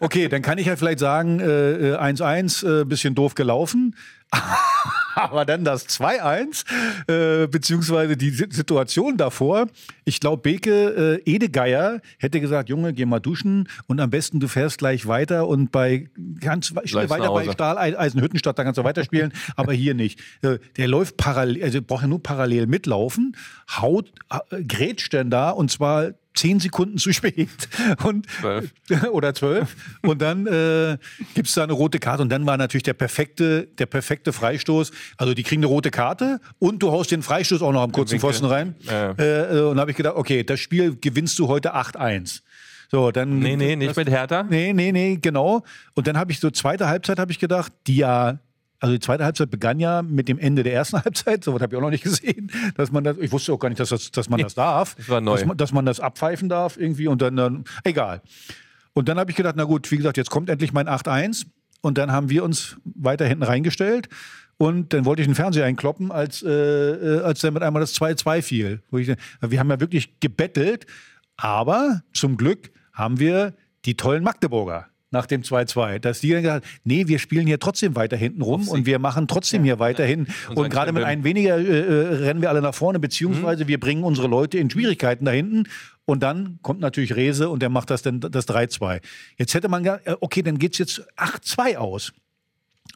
S3: Okay, dann kann ich ja vielleicht sagen, äh, äh, 1-1, äh, bisschen doof gelaufen. Aber dann das 2-1, äh, beziehungsweise die Si- Situation davor. Ich glaube, Beke äh, Edegeier hätte gesagt, Junge, geh mal duschen und am besten du fährst gleich weiter und bei ganz spiel
S4: Gleich
S3: weiter bei
S4: Hause.
S3: Stahl Eisenhüttenstadt, da kannst du weiterspielen, aber hier nicht. Äh, Der läuft parallel, also braucht ja nur parallel mitlaufen, haut, äh, grätscht denn da und zwar zehn Sekunden zu spät. Und,
S4: Zwölf.
S3: oder zwölf. Und dann äh, gibt es da eine rote Karte. Und dann war natürlich der perfekte, der perfekte Freistoß. Also die kriegen eine rote Karte und du haust den Freistoß auch noch am kurzen. Pfosten rein.
S4: Ja.
S3: Äh, äh, und habe ich gedacht, okay, das Spiel gewinnst du heute 8-1. So, dann.
S4: Nee, nee, nicht mit Hertha.
S3: Nee, nee, nee, genau. Und dann habe ich so zweite Halbzeit habe ich gedacht, die ja also die zweite Halbzeit begann ja mit dem Ende der ersten Halbzeit. So was habe ich auch noch nicht gesehen, dass man das. Ich wusste auch gar nicht, dass, das, dass man das darf.
S4: das war neu.
S3: Dass man, dass man das abpfeifen darf irgendwie und dann, dann egal. Und dann habe ich gedacht, na gut, wie gesagt, jetzt kommt endlich mein 8-1 und dann haben wir uns weiter hinten reingestellt. Und dann wollte ich den Fernseher einkloppen, als, äh, äh, als dann mit einmal das 2-2 fiel. Wo ich, wir haben ja wirklich gebettelt, aber zum Glück haben wir die tollen Magdeburger nach dem 2-2, dass die dann gesagt haben, nee, wir spielen hier trotzdem weiter hinten rum und wir machen trotzdem hier weiterhin. Und gerade mit einem weniger äh, äh, rennen wir alle nach vorne, beziehungsweise wir bringen unsere Leute in Schwierigkeiten da hinten. Und dann kommt natürlich Rese und der macht das dann das 3-2. Jetzt hätte man gesagt, äh, okay, dann geht's jetzt 8-2 aus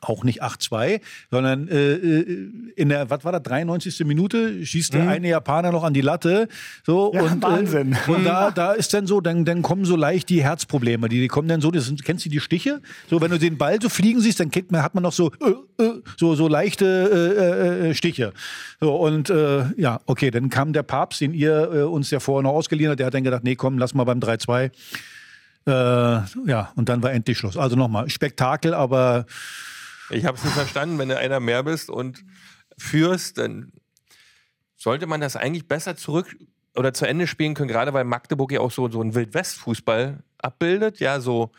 S3: auch nicht 8-2, sondern äh, äh, in der, was war das, 93. Minute schießt der eine Japaner noch an die Latte. So,
S2: Ja,
S3: und,
S2: Wahnsinn.
S3: Äh, und da, da ist dann so, dann, dann kommen so leicht die Herzprobleme. Die, die kommen dann so, das sind, kennst du die Stiche? So, wenn du den Ball so fliegen siehst, dann man, hat man noch so, äh, äh, so, so leichte äh, äh, Stiche. So, und äh, ja, okay, dann kam der Papst, den ihr äh, uns ja vorher noch ausgeliehen habt, der hat dann gedacht, nee, komm, lass mal beim 3-2. Äh, ja, und dann war endlich Schluss. Also nochmal, Spektakel, aber
S4: Ich habe es nicht verstanden, wenn du einer mehr bist und führst, dann sollte man das eigentlich besser zurück oder zu Ende spielen können, gerade weil Magdeburg ja auch so, so einen Wildwest-Fußball abbildet, ja, so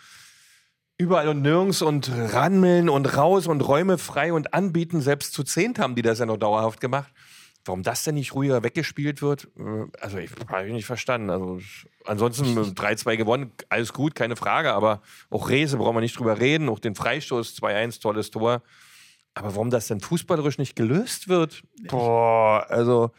S4: überall und nirgends und ranmeln und raus und Räume frei und anbieten. Selbst zu zehnt haben die das ja noch dauerhaft gemacht. Warum das denn nicht ruhiger weggespielt wird, äh, also ich habe ich nicht verstanden. Also ansonsten 3-2 gewonnen, alles gut, keine Frage, aber auch Rese brauchen wir nicht drüber reden, auch den Freistoß 2-1, tolles Tor. Aber warum das denn fußballerisch nicht gelöst wird? Boah, also,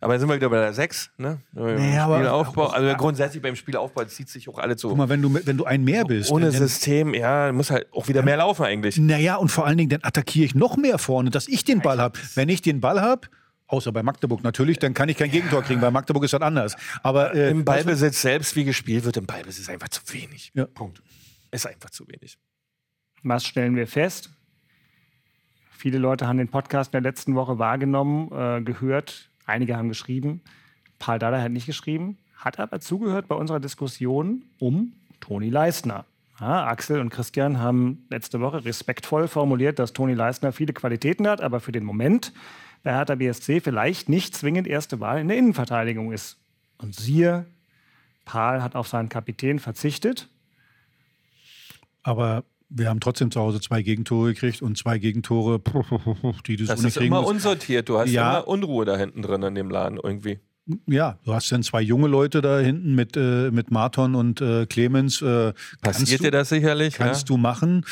S4: aber dann sind wir wieder bei der 6, ne?
S3: Nee, aber-
S4: Spielaufbau. Also grundsätzlich beim Spielaufbau zieht sich auch alle zu.
S3: Guck mal, wenn du, wenn du ein mehr bist,
S4: Ohne
S3: dann,
S4: System, ja, muss halt auch wieder mehr laufen eigentlich.
S3: naja, und vor allen Dingen, dann attackiere ich noch mehr vorne, dass ich den Ball habe. Wenn ich den Ball habe, außer bei Magdeburg natürlich, dann kann ich kein Gegentor kriegen. Bei Magdeburg ist das anders. Aber äh,
S4: Im Ballbesitz selbst, wie gespielt wird, im Ballbesitz ist einfach zu wenig.
S3: Ja.
S4: Punkt. Ist einfach zu wenig.
S2: Was stellen wir fest? Viele Leute haben den Podcast in der letzten Woche wahrgenommen, äh, gehört. Einige haben geschrieben. Paul Dada hat nicht geschrieben, hat aber zugehört bei unserer Diskussion um Toni Leistner. Ja, Axel und Christian haben letzte Woche respektvoll formuliert, dass Toni Leistner viele Qualitäten hat, aber für den Moment bei Hertha BSC vielleicht nicht zwingend erste Wahl in der Innenverteidigung ist. Und siehe, Paul hat auf seinen Kapitän verzichtet.
S3: Aber wir haben trotzdem zu Hause zwei Gegentore gekriegt und zwei Gegentore, die du so
S4: Das
S3: nicht
S4: ist immer unsortiert. Du hast
S3: Ja.
S4: immer Unruhe da hinten drin in dem Laden irgendwie.
S3: Ja, du hast dann zwei junge Leute da hinten mit, äh, mit Marton und äh, Clemens. Äh, kannst
S4: Passiert
S3: du,
S4: dir das sicherlich?
S3: Kannst du machen.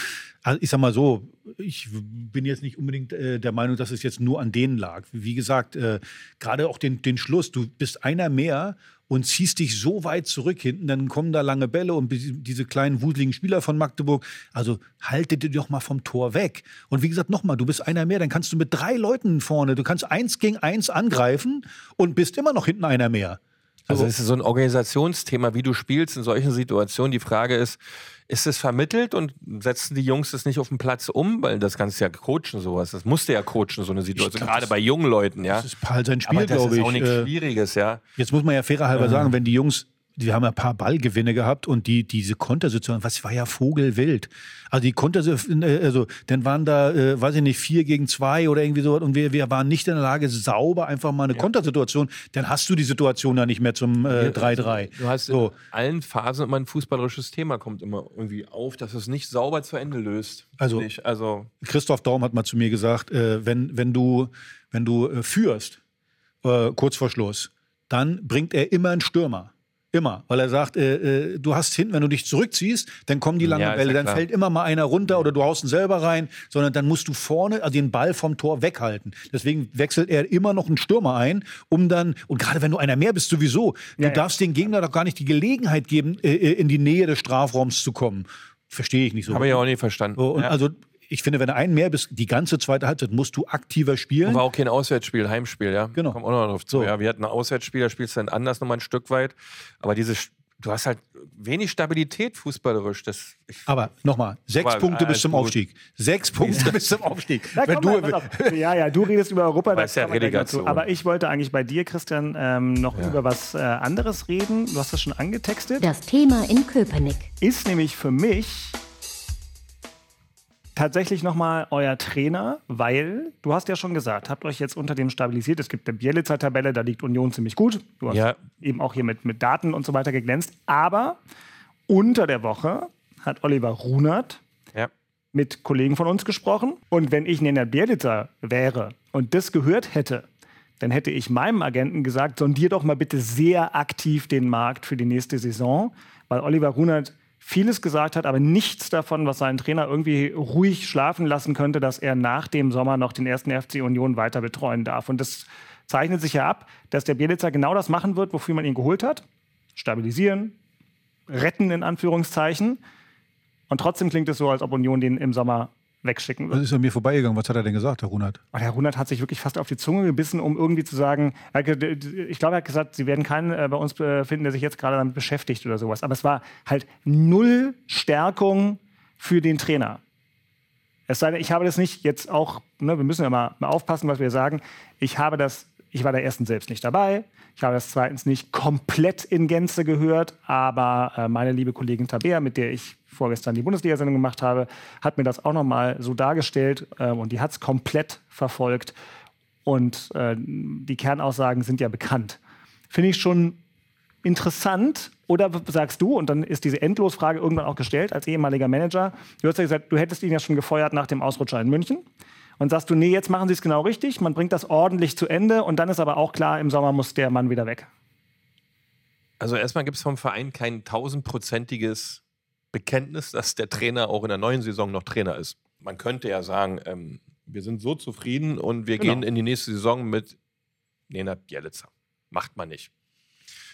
S3: Also ich sag mal so, ich bin jetzt nicht unbedingt äh, der Meinung, dass es jetzt nur an denen lag. Wie gesagt, äh, gerade auch den, den Schluss, du bist einer mehr und ziehst dich so weit zurück hinten, dann kommen da lange Bälle und diese kleinen wuseligen Spieler von Magdeburg. Also haltet dir doch mal vom Tor weg. Und wie gesagt, nochmal, du bist einer mehr, dann kannst du mit drei Leuten vorne, du kannst eins gegen eins angreifen und bist immer noch hinten einer mehr.
S4: Also es ist so ein Organisationsthema, wie du spielst in solchen Situationen. Die Frage ist, ist es vermittelt und setzen die Jungs es nicht auf den Platz um? Weil das kannst du ja coachen, sowas. Das musst du ja coachen, so eine Situation.
S3: glaub,
S4: Gerade
S3: das-
S4: bei jungen Leuten, ja.
S3: Das ist Paul sein Spiel,
S4: Aber das
S3: glaube
S4: ist
S3: ich.
S4: auch nichts
S3: Äh,
S4: Schwieriges, ja.
S3: Jetzt muss man ja fairer halber sagen, wenn die Jungs, die haben ja ein paar Ballgewinne gehabt und die, diese Kontersituation, was war ja Vogelwild. Also die Kontersituation, äh, also dann waren da, äh, weiß ich nicht, vier gegen zwei oder irgendwie so und wir, wir waren nicht in der Lage, sauber einfach mal eine Kontersituation, dann hast du die Situation ja nicht mehr zum äh, 3-3.
S4: Du hast
S3: so.
S4: in allen Phasen immer ein fußballerisches Thema, kommt immer irgendwie auf, dass es nicht sauber zu Ende löst.
S3: Also-
S4: also
S3: Christoph Daum hat mal zu mir gesagt, äh, wenn, wenn du, wenn du äh, führst, äh, kurz vor Schluss, dann bringt er immer einen Stürmer. Immer. Weil er sagt, äh, äh, du hast hinten, wenn du dich zurückziehst, dann kommen die langen
S4: Ja,
S3: Bälle,
S4: ja
S3: dann fällt immer mal einer runter oder du haust ihn selber rein, sondern dann musst du vorne also den Ball vom Tor weghalten. Deswegen wechselt er immer noch einen Stürmer ein, um dann, und gerade wenn du einer mehr bist, sowieso, du
S2: Ja, ja.
S3: darfst den Gegner doch gar nicht die Gelegenheit geben, äh, äh, in die Nähe des Strafraums zu kommen. Verstehe ich nicht so.
S4: habe ich auch nie verstanden.
S3: So. Also ich finde, wenn du einen mehr bist, die ganze zweite Halbzeit musst du aktiver spielen.
S4: War auch kein Auswärtsspiel, Heimspiel, ja.
S3: Genau.
S4: Kommt auch noch drauf zu.
S3: So.
S4: Ja, wir hatten ein Auswärtsspiel, da spielst du dann anders nochmal ein Stück weit. Aber diese, du hast halt wenig Stabilität fußballerisch. Das, ich,
S3: Aber nochmal, sechs
S4: Aber
S3: Punkte bis zum
S4: gut.
S3: Aufstieg. Sechs Punkte bis zum Aufstieg.
S2: Na,
S3: wenn
S2: komm
S3: du,
S2: mal, ja, ja, du redest über Europa.
S4: Aber
S2: da
S4: ist ja. Relegation.
S2: Aber ich wollte eigentlich bei dir, Christian, ähm, noch
S4: Ja.
S2: über was äh, anderes reden. Du hast das schon angetextet.
S5: Das Thema in Köpenick.
S2: Ist nämlich für mich tatsächlich nochmal euer Trainer, weil du hast ja schon gesagt, habt euch jetzt unter dem stabilisiert. Es gibt eine Bielitzer-Tabelle, da liegt Union ziemlich gut. Du hast
S4: Ja.
S2: eben auch hier mit, mit Daten und so weiter geglänzt. Aber unter der Woche hat Oliver Runert
S4: ja.
S2: mit Kollegen von uns gesprochen. Und wenn ich Nenad Bielica wäre und das gehört hätte, dann hätte ich meinem Agenten gesagt, sondier doch mal bitte sehr aktiv den Markt für die nächste Saison, weil Oliver Runert vieles gesagt hat, aber nichts davon, was seinen Trainer irgendwie ruhig schlafen lassen könnte, dass er nach dem Sommer noch den ersten FC Union weiter betreuen darf. Und das zeichnet sich ja ab, dass der Bielica genau das machen wird, wofür man ihn geholt hat. Stabilisieren, retten in Anführungszeichen. Und trotzdem klingt es so, als ob Union den im Sommer wegschicken
S3: was
S2: wird.
S3: ist an mir vorbeigegangen? Was hat er denn gesagt, Herr Runert?
S2: Und Herr Runert hat sich wirklich fast auf die Zunge gebissen, um irgendwie zu sagen, ich glaube, er hat gesagt, Sie werden keinen äh, bei uns äh, finden, der sich jetzt gerade damit beschäftigt oder sowas. Aber es war halt null Stärkung für den Trainer. Es sei denn, ich habe das nicht jetzt auch, ne, wir müssen ja mal, mal aufpassen, was wir sagen. Ich habe das ich war da erstens selbst nicht dabei. Ich habe das zweitens nicht komplett in Gänze gehört, aber äh, meine liebe Kollegin Tabea, mit der ich vorgestern die Bundesliga-Sendung gemacht habe, hat mir das auch nochmal so dargestellt äh, und die hat es komplett verfolgt. Und äh, die Kernaussagen sind ja bekannt. Finde ich schon interessant. Oder sagst du, und dann ist diese Endlosfrage irgendwann auch gestellt als ehemaliger Manager, du hast ja gesagt, du hättest ihn ja schon gefeuert nach dem Ausrutscher in München. Und sagst du, nee, jetzt machen sie es genau richtig, man bringt das ordentlich zu Ende und dann ist aber auch klar, im Sommer muss der Mann wieder weg.
S4: Also erstmal gibt es vom Verein kein tausendprozentiges Bekenntnis, dass der Trainer auch in der neuen Saison noch Trainer ist. Man könnte ja sagen, ähm, wir sind so zufrieden und wir genau. gehen in die nächste Saison mit Nenad Bielica. Macht man nicht.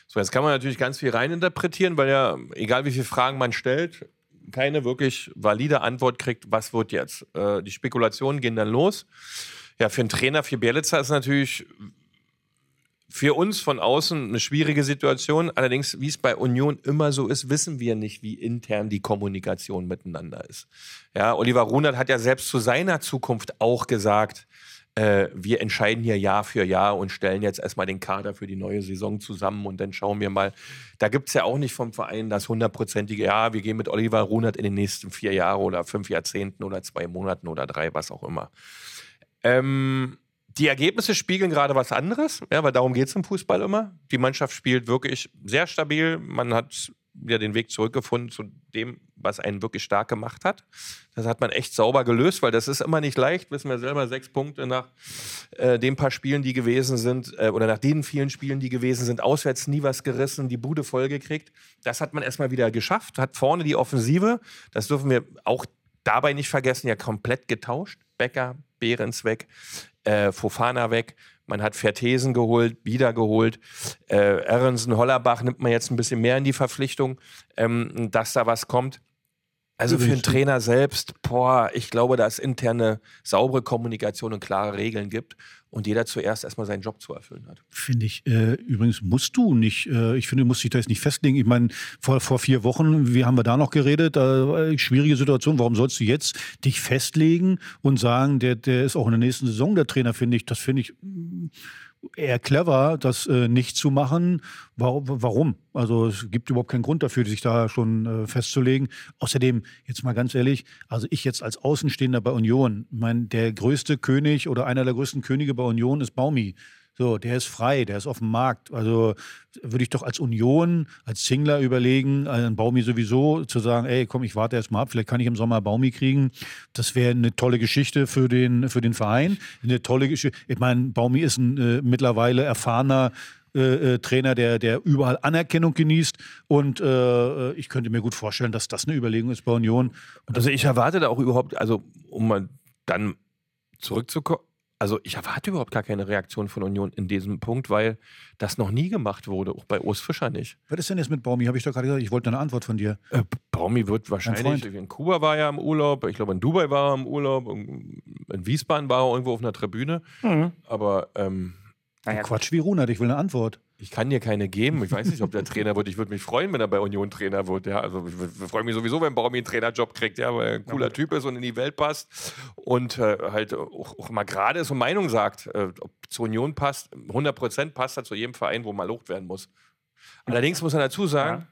S4: So, jetzt kann man natürlich ganz viel reininterpretieren, weil ja, egal wie viele Fragen man stellt, keine wirklich valide Antwort kriegt, was wird jetzt. Äh, die Spekulationen gehen dann los. Ja, für einen Trainer, für Bielica ist natürlich für uns von außen eine schwierige Situation. Allerdings, wie es bei Union immer so ist, wissen wir nicht, wie intern die Kommunikation miteinander ist. Ja, Oliver Runert hat ja selbst zu seiner Zukunft auch gesagt, äh, wir entscheiden hier Jahr für Jahr und stellen jetzt erstmal den Kader für die neue Saison zusammen und dann schauen wir mal. Da gibt es ja auch nicht vom Verein das hundertprozentige, ja, wir gehen mit Oliver Runert in den nächsten vier Jahren oder fünf Jahrzehnten oder zwei Monaten oder drei, was auch immer. Ähm, die Ergebnisse spiegeln gerade was anderes, ja, weil darum geht es im Fußball immer. Die Mannschaft spielt wirklich sehr stabil. Man hat wieder den Weg zurückgefunden zu dem, was einen wirklich stark gemacht hat. Das hat man echt sauber gelöst, weil das ist immer nicht leicht, wissen wir selber, sechs Punkte nach äh, den paar Spielen, die gewesen sind, äh, oder nach den vielen Spielen, die gewesen sind, auswärts nie was gerissen, die Bude vollgekriegt. Das hat man erstmal wieder geschafft, hat vorne die Offensive, das dürfen wir auch dabei nicht vergessen, ja komplett getauscht. Becker, Behrens weg, äh, Fofana weg. Man hat Vertesen geholt, wieder geholt. Äh, Aronson, Hollerbach nimmt man jetzt ein bisschen mehr in die Verpflichtung, ähm, dass da was kommt. Also für den Trainer selbst, boah, ich glaube, da es interne, saubere Kommunikation und klare Regeln gibt und jeder zuerst erstmal seinen Job zu erfüllen hat.
S3: Finde ich. Äh, übrigens musst du nicht, äh, ich finde, du musst dich da jetzt nicht festlegen. Ich meine, vor, vor vier Wochen, wie haben wir da noch geredet? Äh, schwierige Situation. Warum sollst du jetzt dich festlegen und sagen, der, der ist auch in der nächsten Saison der Trainer, finde ich, das finde ich eher clever, das äh, nicht zu machen. Warum? Also es gibt überhaupt keinen Grund dafür, sich da schon äh, festzulegen. Außerdem, jetzt mal ganz ehrlich, also ich jetzt als Außenstehender bei Union, mein, der größte König oder einer der größten Könige bei Union ist Baumi. So, der ist frei, der ist auf dem Markt. Also würde ich doch als Union, als Singler überlegen, einen Baumi sowieso, zu sagen, ey, komm, ich warte erst mal ab, vielleicht kann ich im Sommer Baumi kriegen. Das wäre eine tolle Geschichte für den, für den Verein. Eine tolle Geschichte. Ich meine, Baumi ist ein äh, mittlerweile erfahrener äh, äh, Trainer, der, der überall Anerkennung genießt. Und äh, ich könnte mir gut vorstellen, dass das eine Überlegung ist bei Union.
S4: Und also ich erwarte da auch überhaupt, also um mal dann zurückzukommen, also ich erwarte überhaupt gar keine Reaktion von Union in diesem Punkt, weil das noch nie gemacht wurde, auch bei Urs Fischer nicht.
S3: Was ist denn jetzt mit Baumi? Habe ich doch gerade gesagt, ich wollte eine Antwort von dir.
S4: Äh, Baumi wird wahrscheinlich, in Kuba war er im Urlaub, ich glaube in Dubai war er im Urlaub, in Wiesbaden war er irgendwo auf einer Tribüne. Mhm. Aber ähm,
S3: naja, Quatsch wie Runert, ich will eine Antwort.
S4: Ich kann dir keine geben. Ich weiß nicht, ob der Trainer wird. Ich würde mich freuen, wenn er bei Union Trainer wird. Ja, also ich freue mich sowieso, wenn Baumi einen Trainerjob kriegt, ja, weil er ein cooler Typ ist und in die Welt passt und äh, halt auch, auch, mal gerade ist und Meinung sagt, äh, ob zur Union passt. 100 Prozent passt er zu jedem Verein, wo mal locht werden muss. Allerdings muss er dazu sagen, ja.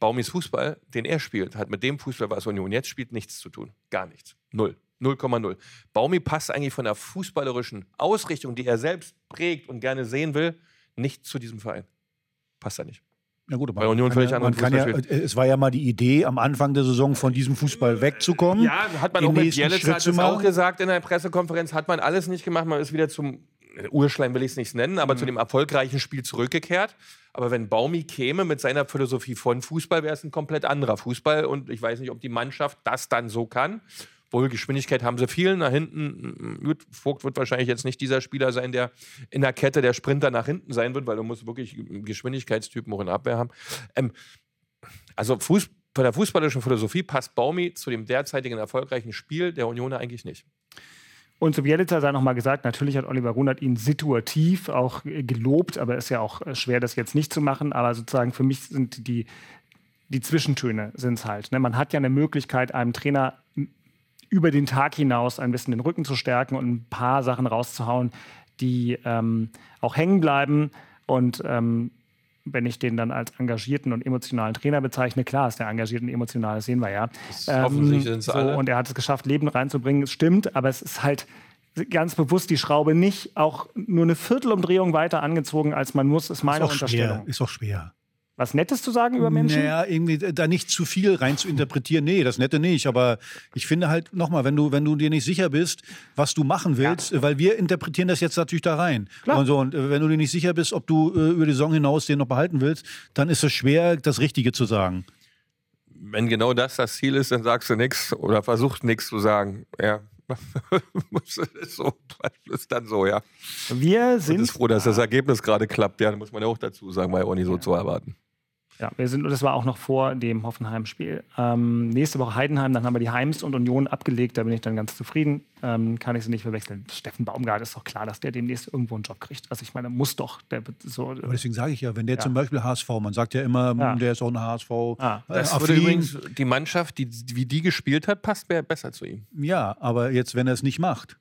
S4: Baumis Fußball, den er spielt, hat mit dem Fußball, was Union jetzt spielt, nichts zu tun. Gar nichts. Null. 0,0. Baumi passt eigentlich von der fußballerischen Ausrichtung, die er selbst prägt und gerne sehen will, nicht zu diesem Verein. Passt da nicht.
S3: Ja gut, Bei Union völlig ja, man kann ja, Es war ja mal die Idee, am Anfang der Saison von diesem Fußball wegzukommen.
S4: Ja, hat man auch mit Bielitz hat es auch gesagt in der Pressekonferenz, hat man alles nicht gemacht. Man ist wieder zum Urschleim will ich es nicht nennen, aber mhm. zu dem erfolgreichen Spiel zurückgekehrt. Aber wenn Baumi käme mit seiner Philosophie von Fußball, wäre es ein komplett anderer Fußball. Und ich weiß nicht, ob die Mannschaft das dann so kann. Wohl Geschwindigkeit haben sie viel nach hinten. Gut, Vogt wird wahrscheinlich jetzt nicht dieser Spieler sein, der in der Kette der Sprinter nach hinten sein wird, weil du musst wirklich Geschwindigkeitstypen auch in Abwehr haben. Ähm, also Fuß, von der fußballischen Philosophie passt Baumi zu dem derzeitigen erfolgreichen Spiel der Unioner eigentlich nicht.
S2: Und zu Bielica sei nochmal gesagt, natürlich hat Oliver Runert ihn situativ auch gelobt, aber es ist ja auch schwer, das jetzt nicht zu machen. Aber sozusagen für mich sind die, die Zwischentöne sind es halt. Ne? Man hat ja eine Möglichkeit, einem Trainer über den Tag hinaus ein bisschen den Rücken zu stärken und ein paar Sachen rauszuhauen, die ähm, auch hängen bleiben. Und ähm, wenn ich den dann als engagierten und emotionalen Trainer bezeichne, klar ist der engagiert und emotional, das sehen wir ja. Ähm,
S4: offensichtlich sind's
S2: so,
S4: alle.
S2: und er hat es geschafft, Leben reinzubringen. Es stimmt, aber es ist halt ganz bewusst die Schraube nicht auch nur eine Viertelumdrehung weiter angezogen, als man muss, ist meine
S3: ist auch schwer.
S2: Unterstellung.
S3: Ist auch schwer.
S2: Was Nettes zu sagen über Menschen?
S3: Naja, irgendwie da nicht zu viel rein zu interpretieren. Nee, das Nette nicht. Aber ich finde halt, nochmal, wenn du, wenn du dir nicht sicher bist, was du machen willst, weil wir interpretieren das jetzt natürlich da rein.
S2: Klar.
S3: Und, so, und äh, wenn du dir nicht sicher bist, ob du äh, über die Saison hinaus den noch behalten willst, dann ist es schwer, das Richtige zu sagen.
S4: Wenn genau das das Ziel ist, dann sagst du nichts oder versuchst nichts zu sagen. Ja. Das ist so, das ist dann so, ja.
S2: Wir
S4: Und
S2: sind
S4: ist froh, dass das Ergebnis gerade klappt. Ja, muss man ja auch dazu sagen, war ja auch nicht so zu erwarten.
S2: Ja, wir sind, und das war auch noch vor dem Hoffenheim-Spiel. Ähm, nächste Woche Heidenheim, dann haben wir die Heims und Union abgelegt, da bin ich dann ganz zufrieden. Ähm, kann ich sie nicht verwechseln. Steffen Baumgart ist doch klar, dass der demnächst irgendwo einen Job kriegt. Also ich meine, muss doch. Der wird so,
S3: Aber deswegen sage ich ja, wenn der
S2: Ja.
S3: zum Beispiel HSV, man sagt ja immer,
S2: Ja.
S3: der ist auch ein HSV.
S2: Ah,
S3: äh,
S4: Das würde
S3: affin.
S4: übrigens, die Mannschaft, die, wie die gespielt hat, passt be- besser zu ihm.
S3: Ja, aber jetzt, wenn er es nicht macht,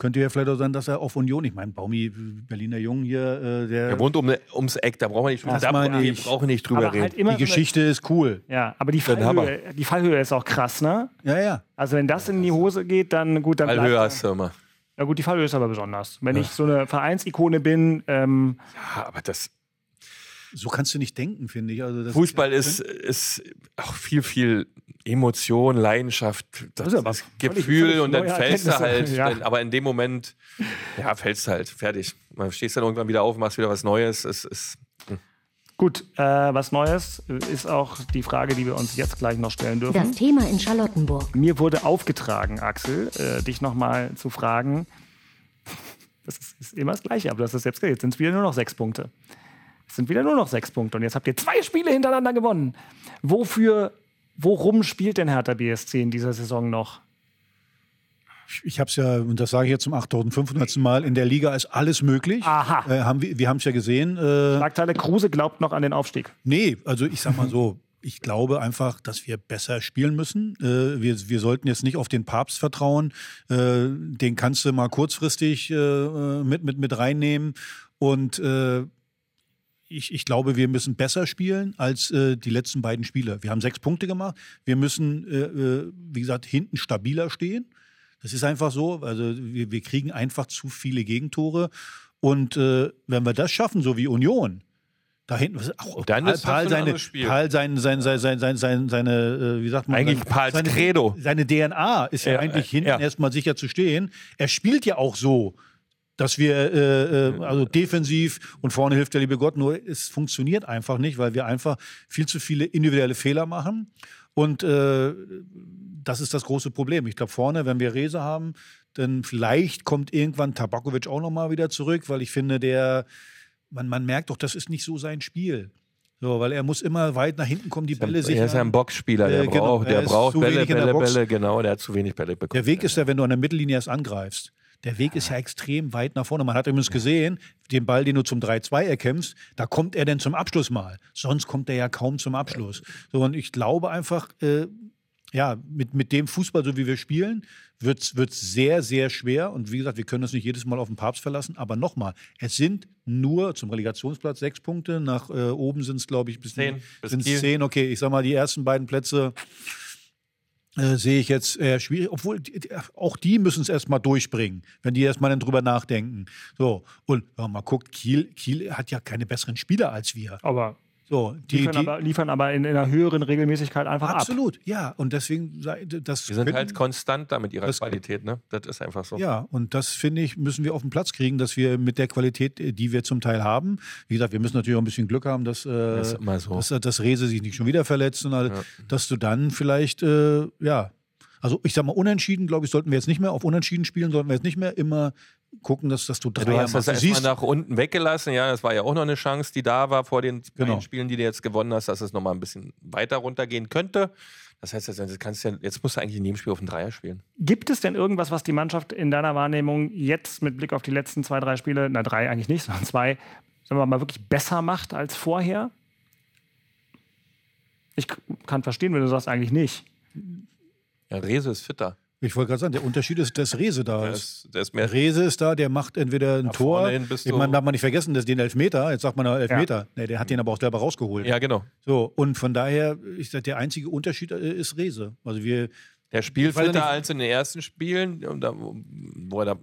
S3: könnte ja vielleicht auch sein, dass er auf Union, ich meine, Baumi, Berliner Jung hier, äh, der,
S4: Er wohnt um, ums Eck, da brauchen wir nicht, da,
S3: meine
S4: wir
S3: ich.
S4: brauchen nicht drüber
S2: aber
S4: reden.
S2: halt
S3: die Geschichte ist cool.
S2: Ja, aber die Fallhöhe, die Fallhöhe ist auch krass, ne?
S3: Ja, ja.
S2: Also wenn das in die Hose geht, dann gut, dann
S4: Fallhöhe
S2: bleibt-
S4: hast du immer.
S2: Ja gut, die Fallhöhe ist aber besonders. Wenn ich so eine Vereinsikone bin, ähm,
S4: Ja, aber das
S3: So kannst du nicht denken, finde ich. Also das
S4: Fußball ist, ist auch viel, viel Emotion, Leidenschaft, das,
S2: ist völlig-
S4: Gefühl
S2: völlig
S4: und dann fällst du halt.
S2: Ja.
S4: Dann, aber in dem Moment, ja, fällst du halt, fertig. Man stehst dann irgendwann wieder auf, machst wieder was Neues. Es ist
S2: gut, äh, was Neues ist auch die Frage, die wir uns jetzt gleich noch stellen dürfen.
S5: Das Thema in Charlottenburg.
S2: Mir wurde aufgetragen, Axel, äh, dich nochmal zu fragen. Das ist, ist immer das Gleiche, aber du hast es selbst gesagt. Jetzt sind es wieder nur noch sechs Punkte. Es sind wieder nur noch sechs Punkte und jetzt habt ihr zwei Spiele hintereinander gewonnen. Wofür, worum spielt denn Hertha BSC in dieser Saison noch?
S3: Ich habe es ja, und das sage ich jetzt zum 8500. Mal, in der Liga ist alles möglich.
S2: Aha.
S3: Äh, haben wir wir haben es ja gesehen. Äh,
S2: Schlagzeile Kruse glaubt noch an den Aufstieg.
S3: nee, also ich sag mal so. Ich glaube einfach, dass wir besser spielen müssen. Äh, wir, wir sollten jetzt nicht auf den Papst vertrauen. Äh, den kannst du mal kurzfristig äh, mit, mit, mit reinnehmen. Und äh, ich, ich glaube, wir müssen besser spielen als äh, die letzten beiden Spiele. Wir haben sechs Punkte gemacht. Wir müssen, äh, äh, wie gesagt, hinten stabiler stehen. Das ist einfach so. Also wir, wir kriegen einfach zu viele Gegentore. Und äh, wenn wir das schaffen, so wie Union, da hinten, was- auch
S4: Dann
S3: Paul,
S4: ist ein
S3: seine. Paul sein, sein, sein, sein, sein, sein, seine, äh, wie sagt man?
S4: Eigentlich
S3: sein,
S4: Pauls
S3: seine,
S4: Credo.
S3: Seine DNA ist ja,
S4: Ja,
S3: eigentlich
S4: äh,
S3: hinten
S4: ja.
S3: erstmal sicher zu stehen. Er spielt ja auch so, dass wir, äh, äh, also defensiv und vorne hilft der liebe Gott, nur es funktioniert einfach nicht, weil wir einfach viel zu viele individuelle Fehler machen. Und äh, das ist das große Problem. Ich glaube, vorne, wenn wir Rese haben, dann vielleicht kommt irgendwann Tabakovic auch nochmal wieder zurück, weil ich finde, der, man, man merkt doch, das ist nicht so sein Spiel. So, weil er muss immer weit nach hinten kommen, die Bälle sichern.
S4: er ist ja ein Boxspieler, der
S3: Äh, genau,
S4: braucht,
S3: er
S4: der braucht
S3: zu
S4: Bälle, Bälle. Bälle, genau, der hat zu wenig Bälle bekommen.
S3: Der Weg ist ja, wenn du an der Mittellinie erst angreifst. Der Weg ist ja extrem weit nach vorne. Man hat übrigens gesehen, den Ball, den du zum 3-2 erkämpfst, da kommt er denn zum Abschluss mal. Sonst kommt er ja kaum zum Abschluss. So, und ich glaube einfach, äh, ja, mit, mit dem Fußball, so wie wir spielen, wird es sehr, sehr schwer. Und wie gesagt, wir können uns nicht jedes Mal auf den Papst verlassen. Aber nochmal, es sind nur zum Relegationsplatz sechs Punkte. Nach äh, oben sind es, glaube ich, bis
S4: Zehn, bis
S3: zehn. Okay, ich sag mal, die ersten beiden Plätze äh, sehe ich jetzt eher schwierig, obwohl auch die müssen es erstmal durchbringen, wenn die erstmal dann drüber nachdenken. So, und wenn man mal guckt, Kiel, Kiel hat ja keine besseren Spieler als wir.
S2: Aber
S3: So, die,
S2: liefern,
S3: die,
S2: aber, liefern aber in, in einer höheren Regelmäßigkeit einfach ab.
S3: absolut, ja. Und deswegen, sei- das
S4: Die sind
S3: könnten-
S4: halt konstant da mit ihrer
S3: das-
S4: Qualität, ne? Das ist einfach so.
S3: Ja, und das finde ich, müssen wir auf den Platz kriegen, dass wir mit der Qualität, äh, die wir zum Teil haben, wie gesagt, wir müssen natürlich auch ein bisschen Glück haben, dass, äh,
S4: Das so.
S3: dass, dass Rese sich nicht schon wieder verletzt und all, dass du dann vielleicht, äh, ja, also ich sag mal, unentschieden, glaube ich, sollten wir jetzt nicht mehr, auf unentschieden spielen, sollten wir jetzt nicht mehr immer gucken, dass, dass du
S4: Ja,
S3: Dreier
S4: du hast das
S3: machst. Du
S4: erstmal nach unten weggelassen, ja, das war ja auch noch eine Chance, die da war vor den
S3: Genau.
S4: Spielen, die du jetzt gewonnen hast, dass es nochmal ein bisschen weiter runtergehen könnte. Das heißt, jetzt, kannst du ja, jetzt musst du eigentlich in jedem Spiel auf den Dreier spielen.
S2: Gibt es denn irgendwas, was die Mannschaft in deiner Wahrnehmung jetzt mit Blick auf die letzten zwei, drei Spiele, na drei eigentlich nicht, sondern zwei, sagen wir mal, wirklich besser macht als vorher? Ich kann verstehen, wenn du sagst, eigentlich nicht.
S4: Ja, Rese ist fitter.
S3: Ich wollte gerade sagen, der Unterschied ist, dass Rese da
S4: Der
S3: ist.
S4: ist, der ist mehr
S3: Rese ist da, der macht entweder ein Tor. Ich meine, darf man nicht vergessen, dass den Elfmeter, jetzt sagt man ja Elfmeter, nee, der hat den aber auch selber rausgeholt.
S4: Ja, genau.
S3: So, und von daher, ich sag, der einzige Unterschied äh, ist Rese. Also wir,
S4: Der spielt
S3: weiß ja
S4: fitter
S3: nicht-
S4: als in den ersten Spielen, und wo er da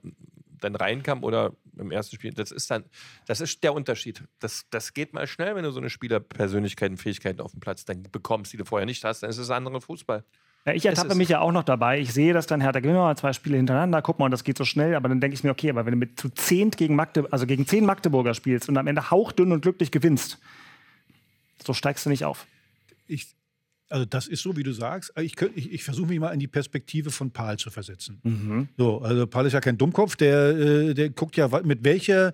S4: dann reinkam oder im ersten Spiel. Das ist dann, das ist der Unterschied. Das, das geht mal schnell, wenn du so eine Spielerpersönlichkeiten, Fähigkeiten auf dem Platz dann bekommst, die du vorher nicht hast, dann ist es ein anderer Fußball.
S2: Ja, ich ertappe mich ja auch noch dabei. Ich sehe, dass dann Hertha gewinnt, oh, zwei Spiele hintereinander, guck mal, und das geht so schnell, aber dann denke ich mir, okay, aber wenn du mit zu zehn gegen Magde also gegen zehn Magdeburger spielst und am Ende hauchdünn und glücklich gewinnst, so steigst du nicht auf.
S3: ich, also das ist so, wie du sagst. Ich, ich, ich versuche mich mal in die Perspektive von Paul zu versetzen. So, also Paul ist ja kein Dummkopf, der, äh, der guckt ja, mit welcher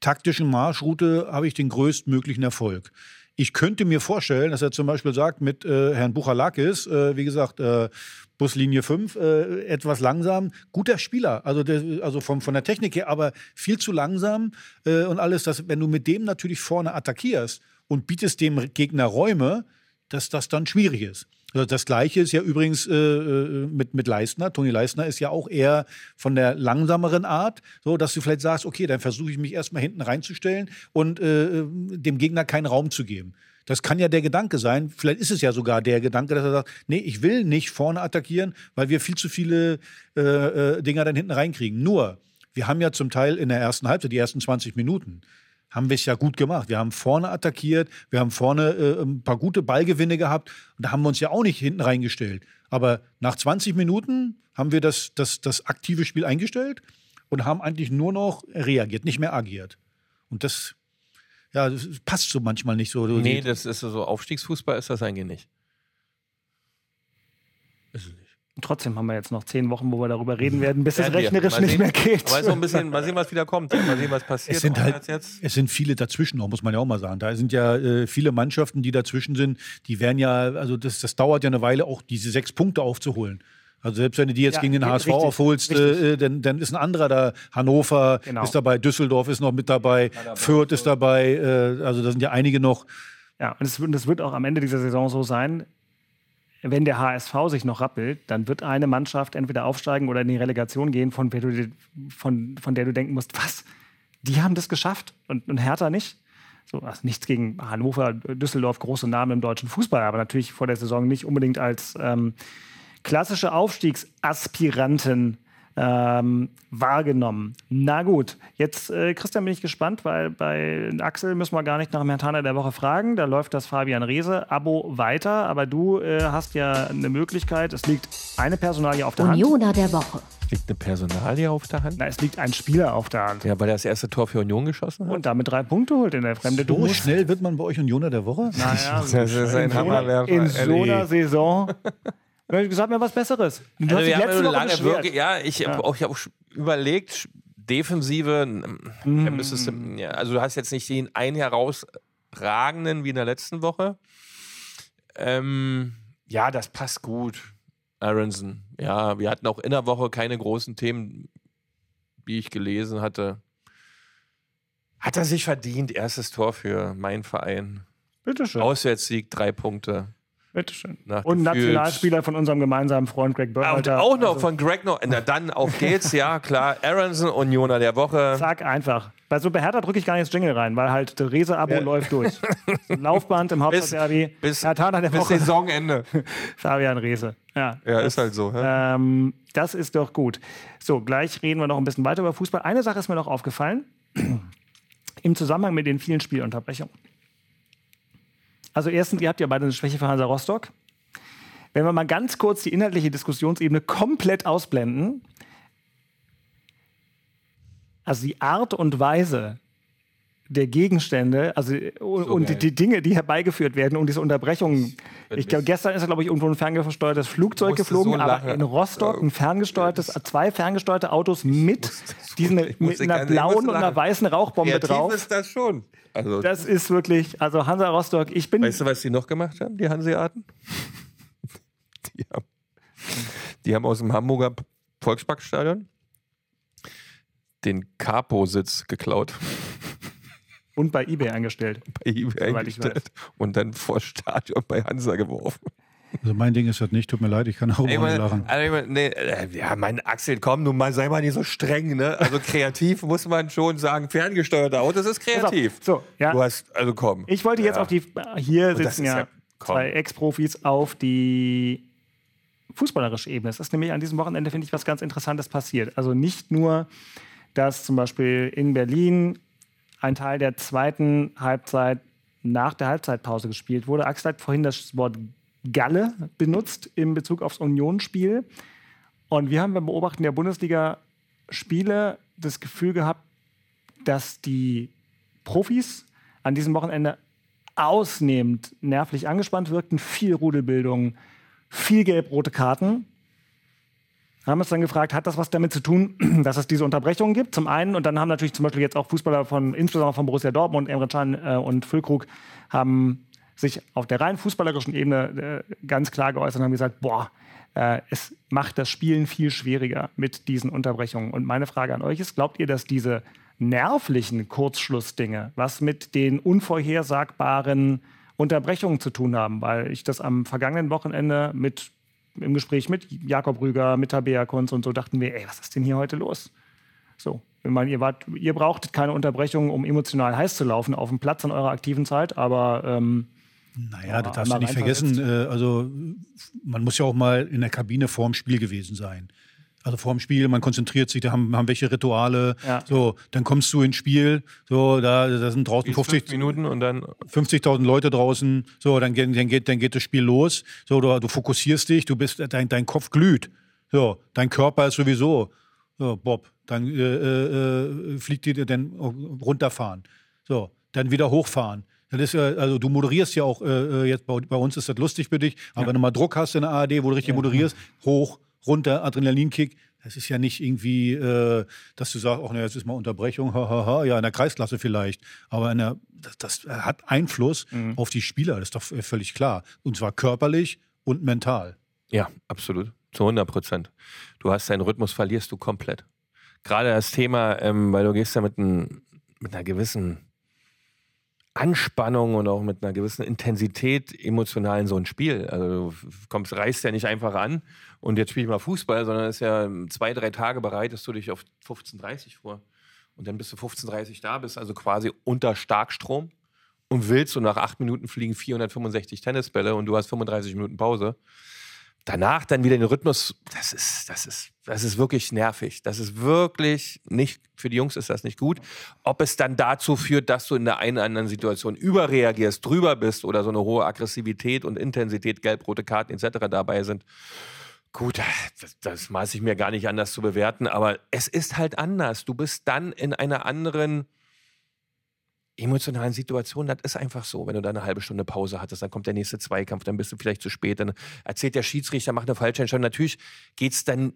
S3: taktischen Marschroute habe ich den größtmöglichen Erfolg. Ich könnte mir vorstellen, dass er zum Beispiel sagt, mit äh, Herrn Buchalakis, äh, wie gesagt, äh, Buslinie 5, äh, etwas langsam. Guter Spieler, also, der, also vom, von der Technik her, aber viel zu langsam äh, und alles. Dass, wenn du mit dem natürlich vorne attackierst und bietest dem Gegner Räume, dass das dann schwierig ist. Das Gleiche ist ja übrigens äh, äh, mit, mit Leistner. Toni Leistner ist ja auch eher von der langsameren Art, so dass du vielleicht sagst, okay, dann versuche ich mich erstmal hinten reinzustellen und äh, dem Gegner keinen Raum zu geben. Das kann ja der Gedanke sein. Vielleicht ist es ja sogar der Gedanke, dass er sagt, nee, ich will nicht vorne attackieren, weil wir viel zu viele äh, äh, Dinger dann hinten reinkriegen. Nur, wir haben ja zum Teil in der ersten Halbzeit, die ersten 20 Minuten, haben wir es ja gut gemacht. Wir haben vorne attackiert, wir haben vorne äh, ein paar gute Ballgewinne gehabt und da haben wir uns ja auch nicht hinten reingestellt. Aber nach 20 Minuten haben wir das, das, das aktive Spiel eingestellt und haben eigentlich nur noch reagiert, nicht mehr agiert. Und das, ja, das passt so manchmal nicht so.
S4: Nee, das ist so, Aufstiegsfußball ist das eigentlich nicht. Ist es nicht.
S2: Und trotzdem haben wir jetzt noch zehn Wochen, wo wir darüber reden werden, bis es rechnerisch
S4: Mal
S2: nicht
S4: sehen.
S2: mehr geht.
S4: So ein bisschen, mal sehen, was wieder kommt. Mal sehen, was passiert.
S3: Es sind halt,
S4: das jetzt
S3: es sind viele dazwischen noch, muss man ja auch mal sagen. Da sind ja äh, viele Mannschaften, die dazwischen sind, die werden ja, also das, das dauert ja eine Weile, auch diese sechs Punkte aufzuholen. Also selbst wenn du die jetzt
S2: Ja,
S3: gegen den HSV
S2: richtig,
S3: aufholst,
S2: richtig.
S3: äh, dann, dann ist ein anderer da. Hannover
S2: Genau.
S3: ist dabei, Düsseldorf ist noch mit dabei, Fürth ist dabei, äh, also da sind ja einige noch.
S2: Ja, und und es wird auch am Ende dieser Saison so sein, wenn der HSV sich noch rappelt, dann wird eine Mannschaft entweder aufsteigen oder in die Relegation gehen, von, der du, von, von der du denken musst, was? Die haben das geschafft und, und Hertha nicht? So, also nichts gegen Hannover, Düsseldorf, große Namen im deutschen Fußball, aber natürlich vor der Saison nicht unbedingt als ähm, klassische Aufstiegsaspiranten ähm, wahrgenommen. Na gut, jetzt, äh, Christian, bin ich gespannt, weil bei Axel müssen wir gar nicht nach dem Herrn Tanner der Woche fragen. Da läuft das Fabian Reese-Abo weiter, aber du äh, hast ja eine Möglichkeit. Es liegt eine Personalie auf der Hand.
S5: Unioner der Woche.
S4: liegt eine Personalie auf der Hand.
S2: Na, es liegt ein Spieler auf der Hand.
S4: Ja, weil er das erste Tor für Union geschossen hat.
S2: Und damit drei Punkte holt in der Fremde.
S3: So schnell wird man bei euch Unioner der Woche?
S2: naja,
S4: Das ist ein Hammerwerfer.
S2: in so einer Saison. Sag mir was Besseres. Du
S4: Also
S2: hast
S4: wir haben ja
S2: Woche
S4: lange wirklich, ja, ich habe auch, ich hab auch überlegt, Defensive, da müsstest ja, also du hast jetzt nicht den einen herausragenden wie in der letzten Woche. Ähm, ja, das passt gut. Aronson. Ja, wir hatten auch in der Woche keine großen Themen, wie ich gelesen hatte. Hat er sich verdient, erstes Tor für meinen Verein.
S2: Bitteschön.
S4: Auswärtssieg, drei Punkte.
S2: Bitteschön.
S4: Nach
S2: Und
S4: gefühlt-
S2: Nationalspieler von unserem gemeinsamen Freund Greg
S4: und
S2: Berhalter.
S4: auch noch
S2: Also,
S4: von Greg noch. Na dann, auf geht's, ja klar. Aronson, Unioner der Woche.
S2: Zack, einfach. Bei so Behertha drücke ich gar nicht ins Jingle rein, weil halt das Rese-Abo läuft durch. Laufband im Hauptstadtderby.
S4: bis-
S2: der
S4: Bis
S2: Woche.
S4: Saisonende.
S2: Fabian Rese. Ja.
S4: Ja, ist halt so. Ja?
S2: Ähm, das ist doch gut. So, gleich reden wir noch ein bisschen weiter über Fußball. Eine Sache ist mir noch aufgefallen. Im Zusammenhang mit den vielen Spielunterbrechungen. Also erstens, ihr habt ja beide eine Schwäche für Hansa Rostock. Wenn wir mal ganz kurz die inhaltliche Diskussionsebene komplett ausblenden, also die Art und Weise der Gegenstände, also und die,
S4: geil.
S2: die Dinge, die herbeigeführt werden, um diese Unterbrechungen. Ich glaube, gestern ist glaube ich, irgendwo ein ferngesteuertes Flugzeug geflogen,
S4: so
S2: aber in Rostock ein ferngesteuertes, zwei ferngesteuerte Autos mit diesen mit einer blauen und einer weißen Rauchbombe
S4: Kreativ
S2: drauf.
S4: ist das schon. Also,
S2: Das ist wirklich, also Hansa Rostock, ich bin
S4: weißt du, was die noch gemacht haben, die Hanseaten? Die haben, die haben aus dem Hamburger Volksparkstadion den Capo-Sitz geklaut,
S2: und bei eBay eingestellt.
S4: bei eBay eingestellt und dann vor Stadion bei Hansa geworfen.
S3: Also mein Ding ist das nicht, tut mir leid, ich kann auch
S4: Ich meine,
S3: lachen.
S4: also ich meine, nee, äh, ja, mein Axel, komm, nun mal sei mal nicht so streng, ne? Also kreativ muss man schon sagen, ferngesteuerte Autos ist kreativ.
S2: So, ja.
S4: Du hast, also komm.
S2: Ich wollte jetzt
S4: Ja.
S2: auf die, hier
S4: Und
S2: sitzen ja,
S4: ja-
S2: zwei Ex-Profis auf die fußballerische Ebene. Es ist nämlich an diesem Wochenende, finde ich, was ganz Interessantes passiert. Also nicht nur, dass zum Beispiel in Berlin ein Teil der zweiten Halbzeit nach der Halbzeitpause gespielt wurde. Axel hat vorhin das Wort Galle benutzt in Bezug aufs Unionsspiel. Und wir haben beim Beobachten der Bundesliga-Spiele das Gefühl gehabt, dass die Profis an diesem Wochenende ausnehmend nervlich angespannt wirkten. Viel Rudelbildung, viel gelb-rote Karten. Haben uns dann gefragt, hat das was damit zu tun, dass es diese Unterbrechungen gibt? Zum einen, und dann haben natürlich zum Beispiel jetzt auch Fußballer von, insbesondere von Borussia Dortmund, Emre Can äh, und Füllkrug, haben sich auf der rein fußballerischen Ebene äh, ganz klar geäußert und haben gesagt, boah, äh, es macht das Spielen viel schwieriger mit diesen Unterbrechungen. Und meine Frage an euch ist, glaubt ihr, dass diese nervlichen Kurzschlussdinge was mit den unvorhersagbaren Unterbrechungen zu tun haben? Weil ich das am vergangenen Wochenende mit im Gespräch mit Jakob Rüger, mit Tabea Kunz und so dachten wir, ey, was ist denn hier heute los? So, ich meine, ihr, wart, ihr brauchtet keine Unterbrechung, um emotional heiß zu laufen auf dem Platz in eurer aktiven Zeit, aber ähm,
S3: Naja, das darfst du nicht vergessen. Äh, also, man muss ja auch mal in der Kabine vorm Spiel gewesen sein. Also vorm Spiel, man konzentriert sich, da haben, haben welche Rituale.
S2: Ja.
S3: So, dann kommst du ins Spiel, so, da, da sind draußen
S4: Fünf
S3: 50,
S4: Minuten und dann
S3: 50.000 Leute draußen. So, dann, geht- dann, geht, dann geht das Spiel los. So, du, du fokussierst dich, du bist, dein, dein Kopf glüht. So, dein Körper ist sowieso, so, Bob, dann äh, äh, äh, fliegt dir dann runterfahren. So, dann wieder hochfahren. Das ist, ja- also du moderierst ja auch, äh, äh, jetzt bei, bei uns ist das lustig für dich, aber wenn du mal Druck hast in der ARD, wo du richtig moderierst, hoch, runter, Adrenalinkick, das ist ja nicht irgendwie, äh, dass du sagst, ach ne, jetzt ist mal Unterbrechung, hahaha, ja, in der Kreisklasse vielleicht, aber in der, das, das hat Einfluss auf die Spieler, das ist doch äh, völlig klar. Und zwar körperlich und mental.
S4: Ja, absolut. Zu 100 Prozent. Du hast deinen Rhythmus, verlierst du komplett. Gerade das Thema, ähm, weil du gehst ja mit, ein, mit einer gewissen Anspannung und auch mit einer gewissen Intensität emotional in so ein Spiel. Also du kommst, reißt ja nicht einfach an und jetzt spiele ich mal Fußball, sondern ist ja zwei, drei Tage bereitest du dich auf 15.30 vor. Und dann bist du 15.30 da, bist also quasi unter Starkstrom und willst und nach acht Minuten fliegen 465 Tennisbälle und du hast 35 Minuten Pause danach dann wieder den Rhythmus, das ist, das ist, das ist wirklich nervig. Das ist wirklich nicht, für die Jungs ist das nicht gut. Ob es dann dazu führt, dass du in der einen oder anderen Situation überreagierst, drüber bist oder so eine hohe Aggressivität und Intensität, gelb-rote Karten etc. dabei sind. Gut, das, das maße ich mir gar nicht anders zu bewerten, aber es ist halt anders. Du bist dann in einer anderen emotionalen Situation, das ist einfach so. Wenn du da eine halbe Stunde Pause hattest, dann kommt der nächste Zweikampf, dann bist du vielleicht zu spät, dann erzählt der Schiedsrichter, macht eine falsche Entscheidung. Natürlich geht's dann,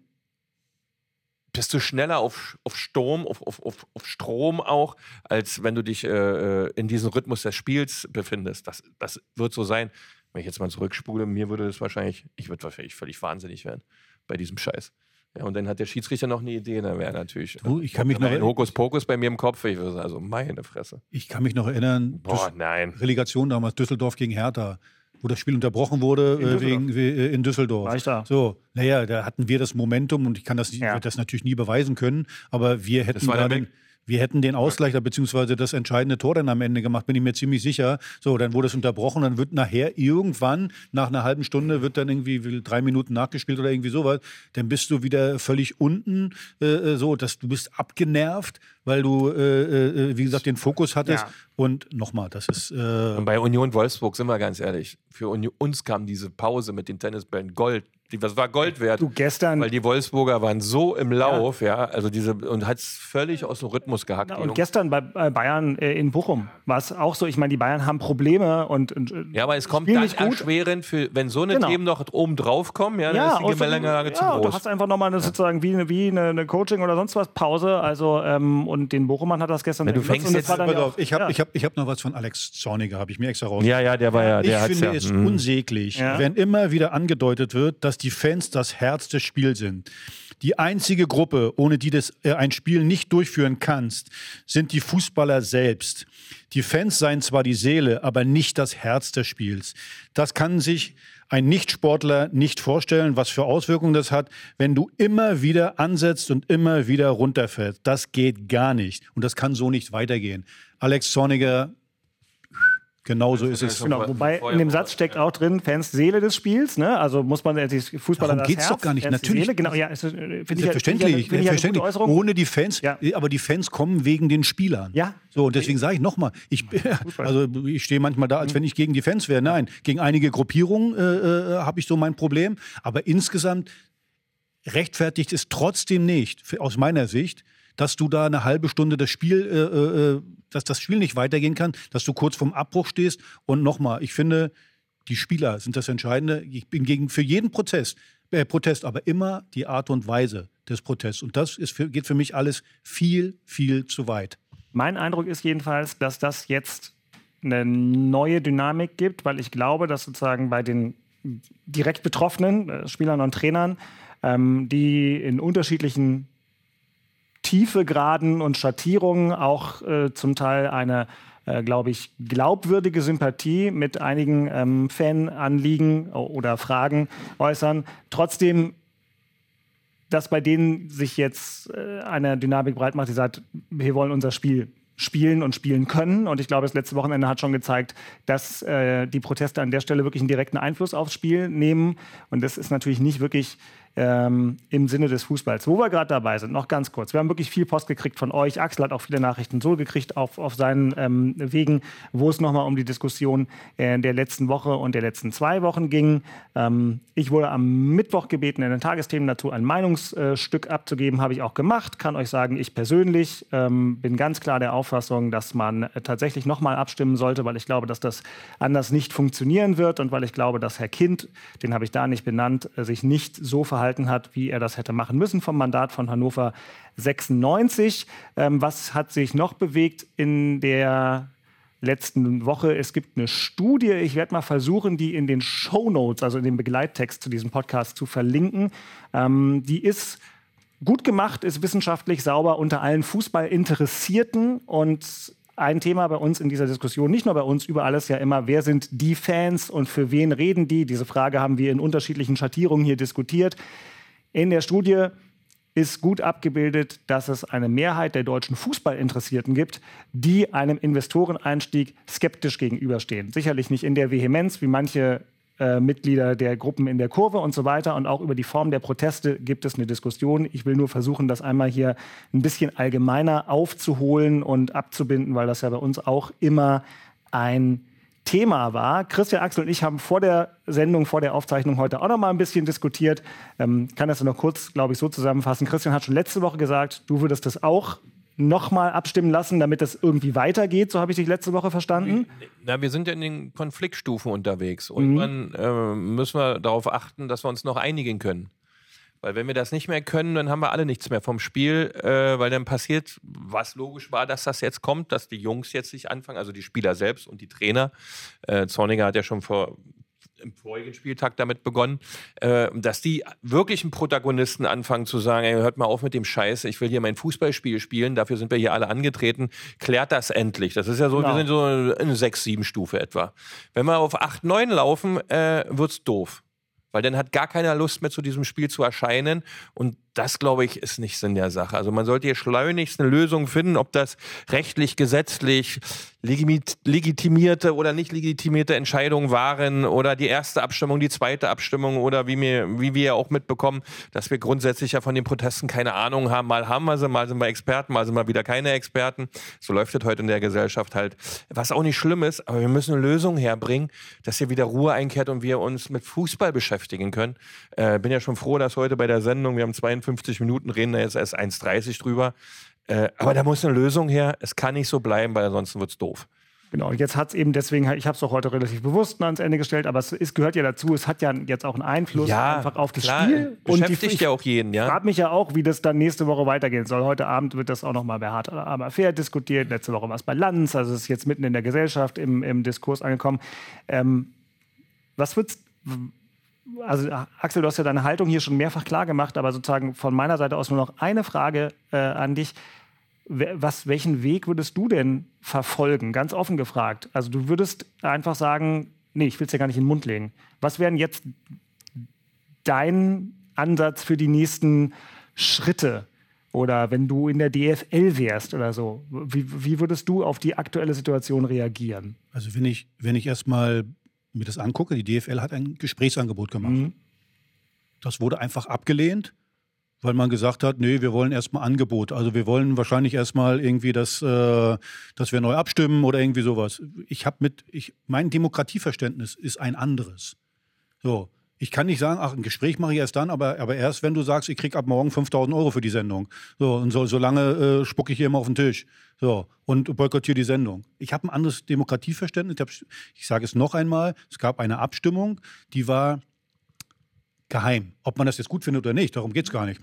S4: bist du schneller auf, auf Sturm, auf, auf, auf, auf Strom auch, als wenn du dich äh, in diesem Rhythmus des Spiels befindest. Das, das wird so sein. Wenn ich jetzt mal zurückspule, mir würde das wahrscheinlich, ich würde wahrscheinlich völlig wahnsinnig werden bei diesem Scheiß. Ja, und dann hat der Schiedsrichter noch eine Idee, dann wäre natürlich
S3: Du, ich kann mich
S4: dann
S3: noch-
S4: ein Hokuspokus bei mir im Kopf. Ich würde sagen, also meine Fresse.
S3: Ich kann mich noch erinnern,
S4: Boah,
S3: Düs-
S4: nein.
S3: Relegation damals Düsseldorf gegen Hertha, wo das Spiel unterbrochen wurde äh,
S2: Düsseldorf.
S3: wegen we- äh, in Düsseldorf.
S2: War ich da?
S3: So, naja, da hatten wir das Momentum und ich kann das,
S2: Ja.
S3: das natürlich nie beweisen können, aber wir hätten
S4: war
S3: da
S4: der
S3: den,
S4: Weg.
S3: Wir hätten den Ausgleich beziehungsweise das entscheidende Tor dann am Ende gemacht, bin ich mir ziemlich sicher. So, dann wurde es unterbrochen, dann wird nachher irgendwann nach einer halben Stunde wird dann irgendwie wie drei Minuten nachgespielt oder irgendwie sowas. Dann bist du wieder völlig unten, äh, äh, so, dass du bist abgenervt, weil du äh, äh, wie gesagt den Fokus hattest.
S2: Ja.
S3: Und nochmal, das ist äh,
S4: Und bei Union Wolfsburg sind wir ganz ehrlich. Für Uni uns kam diese Pause mit den Tennisbällen Gold. Das war Gold wert.
S2: du gestern
S4: Weil die Wolfsburger waren so im Lauf, ja, also diese, und hat es völlig aus dem Rhythmus gehackt.
S2: Ja,
S4: die
S2: und gestern bei äh, Bayern äh, in Bochum war es auch so. Ich meine, die Bayern haben Probleme und, und äh,
S4: ja, aber es kommt dann
S2: nicht gut.
S4: erschwerend, für, wenn so eine
S2: Genau.
S4: Themen noch oben drauf kommen, ja, dann
S2: Ja,
S4: ist die Gemengelage zu
S2: ja, du
S4: groß.
S2: hast einfach nochmal eine, sozusagen wie, eine, wie eine, eine Coaching oder sonst was Pause. Also ähm, und den Bochumern hat das gestern
S4: Ja, du fängst
S2: das
S4: jetzt-
S2: war dann
S3: Pass
S2: ja
S3: auf,
S2: auch-
S3: ich habe
S2: ja.
S3: ich hab, ich hab noch was von Alex Zorniger, habe ich mir extra raus.
S4: ja, ja, der war ja, der
S3: ich finde
S4: ja.
S3: es
S4: mhm.
S3: unsäglich,
S2: Ja.
S3: wenn immer wieder angedeutet wird, dass die Fans das Herz des Spiels sind. Die einzige Gruppe, ohne die du äh, ein Spiel nicht durchführen kannst, sind die Fußballer selbst. Die Fans seien zwar die Seele, aber nicht das Herz des Spiels. Das kann sich ein Nichtsportler nicht vorstellen, was für Auswirkungen das hat, wenn du immer wieder ansetzt und immer wieder runterfällst. Das geht gar nicht. Und das kann so nicht weitergehen. Alex Zorniger Genauso ist es.
S2: Genau, wobei in dem Satz steckt auch drin, Fans Seele des Spiels, ne? Also muss man die Fußballer
S3: Darum geht es doch gar nicht.
S2: Fans
S3: Natürlich.
S2: Seele, genau, ja, ist,
S3: Selbstverständlich,
S2: find ich
S3: selbstverständlich. Ohne die Fans,
S2: Ja.
S3: aber die Fans kommen wegen den Spielern.
S2: Ja.
S3: So, und deswegen sage ich nochmal, ich, also ich stehe manchmal da, als wenn ich gegen die Fans wäre. Nein, gegen einige Gruppierungen äh, äh, habe ich so mein Problem. Aber insgesamt rechtfertigt es trotzdem nicht, aus meiner Sicht, dass du da eine halbe Stunde das Spiel, äh, äh, dass das Spiel nicht weitergehen kann, dass du kurz vorm Abbruch stehst. Und nochmal, ich finde, die Spieler sind das Entscheidende. Ich bin gegen für jeden Prozess, äh, Protest, aber immer die Art und Weise des Protests. Und das ist geht für mich alles viel, viel zu weit.
S2: Mein Eindruck ist jedenfalls, dass das jetzt eine neue Dynamik gibt, weil ich glaube, dass sozusagen bei den direkt Betroffenen, äh, Spielern und Trainern, ähm, die in unterschiedlichen Tiefegraden und Schattierungen auch äh, zum Teil eine, äh, glaube ich, glaubwürdige Sympathie mit einigen ähm, Fananliegen oder Fragen äußern. Trotzdem dass bei denen sich jetzt äh, eine Dynamik breit macht, die sagt, wir wollen unser Spiel spielen und spielen können. Und ich glaube, das letzte Wochenende hat schon gezeigt, dass äh, die Proteste an der Stelle wirklich einen direkten Einfluss aufs Spiel nehmen. Und das ist natürlich nicht wirklich ähm, im Sinne des Fußballs. Wo wir gerade dabei sind, noch ganz kurz. Wir haben wirklich viel Post gekriegt von euch. Axel hat auch viele Nachrichten so gekriegt auf, auf seinen ähm, Wegen, wo es nochmal um die Diskussion äh, der letzten Woche und der letzten zwei Wochen ging. Ähm, ich wurde am Mittwoch gebeten, in den Tagesthemen dazu ein Meinungsstück abzugeben. Habe ich auch gemacht. Kann euch sagen, ich persönlich ähm, bin ganz klar der Auffassung, dass man äh, tatsächlich nochmal abstimmen sollte, weil ich glaube, dass das anders nicht funktionieren wird und weil ich glaube, dass Herr Kind, den habe ich da nicht benannt, äh, sich nicht so verhalten hat, wie er das hätte machen müssen vom Mandat von Hannover 96. Ähm, was hat sich noch bewegt in der letzten Woche. Es gibt eine Studie, ich werde mal versuchen, die in den Show Notes, also in dem Begleittext zu diesem Podcast zu verlinken. Ähm, die ist gut gemacht, ist wissenschaftlich sauber unter allen Fußballinteressierten und ein Thema bei uns in dieser Diskussion, nicht nur bei uns, überall ist ja immer, wer sind die Fans und für wen reden die? Diese Frage haben wir in unterschiedlichen Schattierungen hier diskutiert. In der Studie ist gut abgebildet, dass es eine Mehrheit der deutschen Fußballinteressierten gibt, die einem Investoreneinstieg skeptisch gegenüberstehen. Sicherlich nicht in der Vehemenz, wie manche äh, Mitglieder der Gruppen in der Kurve und so weiter. Und auch über die Form der Proteste gibt es eine Diskussion. Ich will nur versuchen, das einmal hier ein bisschen allgemeiner aufzuholen und abzubinden, weil das ja bei uns auch immer ein Thema war. Christian Axel und ich haben vor der Sendung, vor der Aufzeichnung heute auch noch mal ein bisschen diskutiert. Ähm, kann das noch kurz, glaube ich, so zusammenfassen. Christian hat schon letzte Woche gesagt, du würdest das auch noch mal abstimmen lassen, damit das irgendwie weitergeht. So habe ich dich letzte Woche verstanden.
S4: Na, wir sind ja in den Konfliktstufen unterwegs. Und dann äh, müssen wir darauf achten, dass wir uns noch einigen können. Weil wenn wir das nicht mehr können, dann haben wir alle nichts mehr vom Spiel, äh, weil dann passiert, was logisch war, dass das jetzt kommt, dass die Jungs jetzt sich anfangen, also die Spieler selbst und die Trainer. Äh, Zorniger hat ja schon vor im vorigen Spieltag damit begonnen, äh, dass die wirklichen Protagonisten anfangen zu sagen, ey, hört mal auf mit dem Scheiß, ich will hier mein Fußballspiel spielen, dafür sind wir hier alle angetreten, klärt das endlich. Das ist ja so,
S2: Genau.
S4: wir sind so in 6, 7 Stufe etwa. Wenn wir auf 8, 9 laufen, äh, wird's doof. Weil dann hat gar keiner Lust mehr zu diesem Spiel zu erscheinen. Und das, glaube ich, ist nicht Sinn der Sache. Also man sollte hier schleunigst eine Lösung finden, ob das rechtlich, gesetzlich legitimierte oder nicht legitimierte Entscheidungen waren oder die erste Abstimmung, die zweite Abstimmung oder wie wir, wie wir ja auch mitbekommen, dass wir grundsätzlich ja von den Protesten keine Ahnung haben. Mal haben wir sie, mal sind wir Experten, mal sind wir wieder keine Experten. So läuft es heute in der Gesellschaft halt. Was auch nicht schlimm ist, aber wir müssen eine Lösung herbringen, dass hier wieder Ruhe einkehrt und wir uns mit Fußball beschäftigen können. Äh, bin ja schon froh, dass heute bei der Sendung, wir haben 52 Minuten, reden da jetzt erst 1,30 drüber. Äh, aber da muss eine Lösung her. Es kann nicht so bleiben, weil ansonsten wird's doof.
S2: Genau, und jetzt hat es eben deswegen, ich habe es auch heute relativ bewusst ans Ende gestellt, aber es, es gehört ja dazu, es hat ja jetzt auch einen Einfluss einfach auf das
S4: klar,
S2: Spiel.
S4: Beschäftigt
S2: ich
S4: ja auch jeden, ja.
S2: frage mich ja auch, wie das dann nächste Woche weitergehen soll. Heute Abend wird das auch noch mal bei Hart aber fair diskutiert. Letzte Woche war es bei Lanz, also es ist jetzt mitten in der Gesellschaft im, im Diskurs angekommen. Ähm, was wird's also Axel, du hast ja deine Haltung hier schon mehrfach klar gemacht, aber sozusagen von meiner Seite aus nur noch eine Frage äh, an dich. Was, welchen Weg würdest du denn verfolgen? Ganz offen gefragt. Also du würdest einfach sagen, nee, ich will es ja gar nicht in den Mund legen. Was wären jetzt dein Ansatz für die nächsten Schritte? Oder wenn du in der DFL wärst oder so, wie, wie würdest du auf die aktuelle Situation reagieren?
S3: Also wenn ich, wenn ich erstmal mir das angucke, die DFL hat ein Gesprächsangebot gemacht. Mhm. Das wurde einfach abgelehnt, weil man gesagt hat, nee, wir wollen erstmal Angebot. Also wir wollen wahrscheinlich erstmal irgendwie, dass, äh, dass wir neu abstimmen oder irgendwie sowas. Ich habe mit, ich, mein Demokratieverständnis ist ein anderes. So. Ich kann nicht sagen, ach, ein Gespräch mache ich erst dann, aber, aber erst, wenn du sagst, ich krieg ab morgen 5000 Euro für die Sendung. So, und so, so lange äh, spucke ich hier immer auf den Tisch. So, und boykottiere die Sendung. Ich habe ein anderes Demokratieverständnis. Ich, ich sage es noch einmal, es gab eine Abstimmung, die war geheim. Ob man das jetzt gut findet oder nicht, darum geht es gar nicht.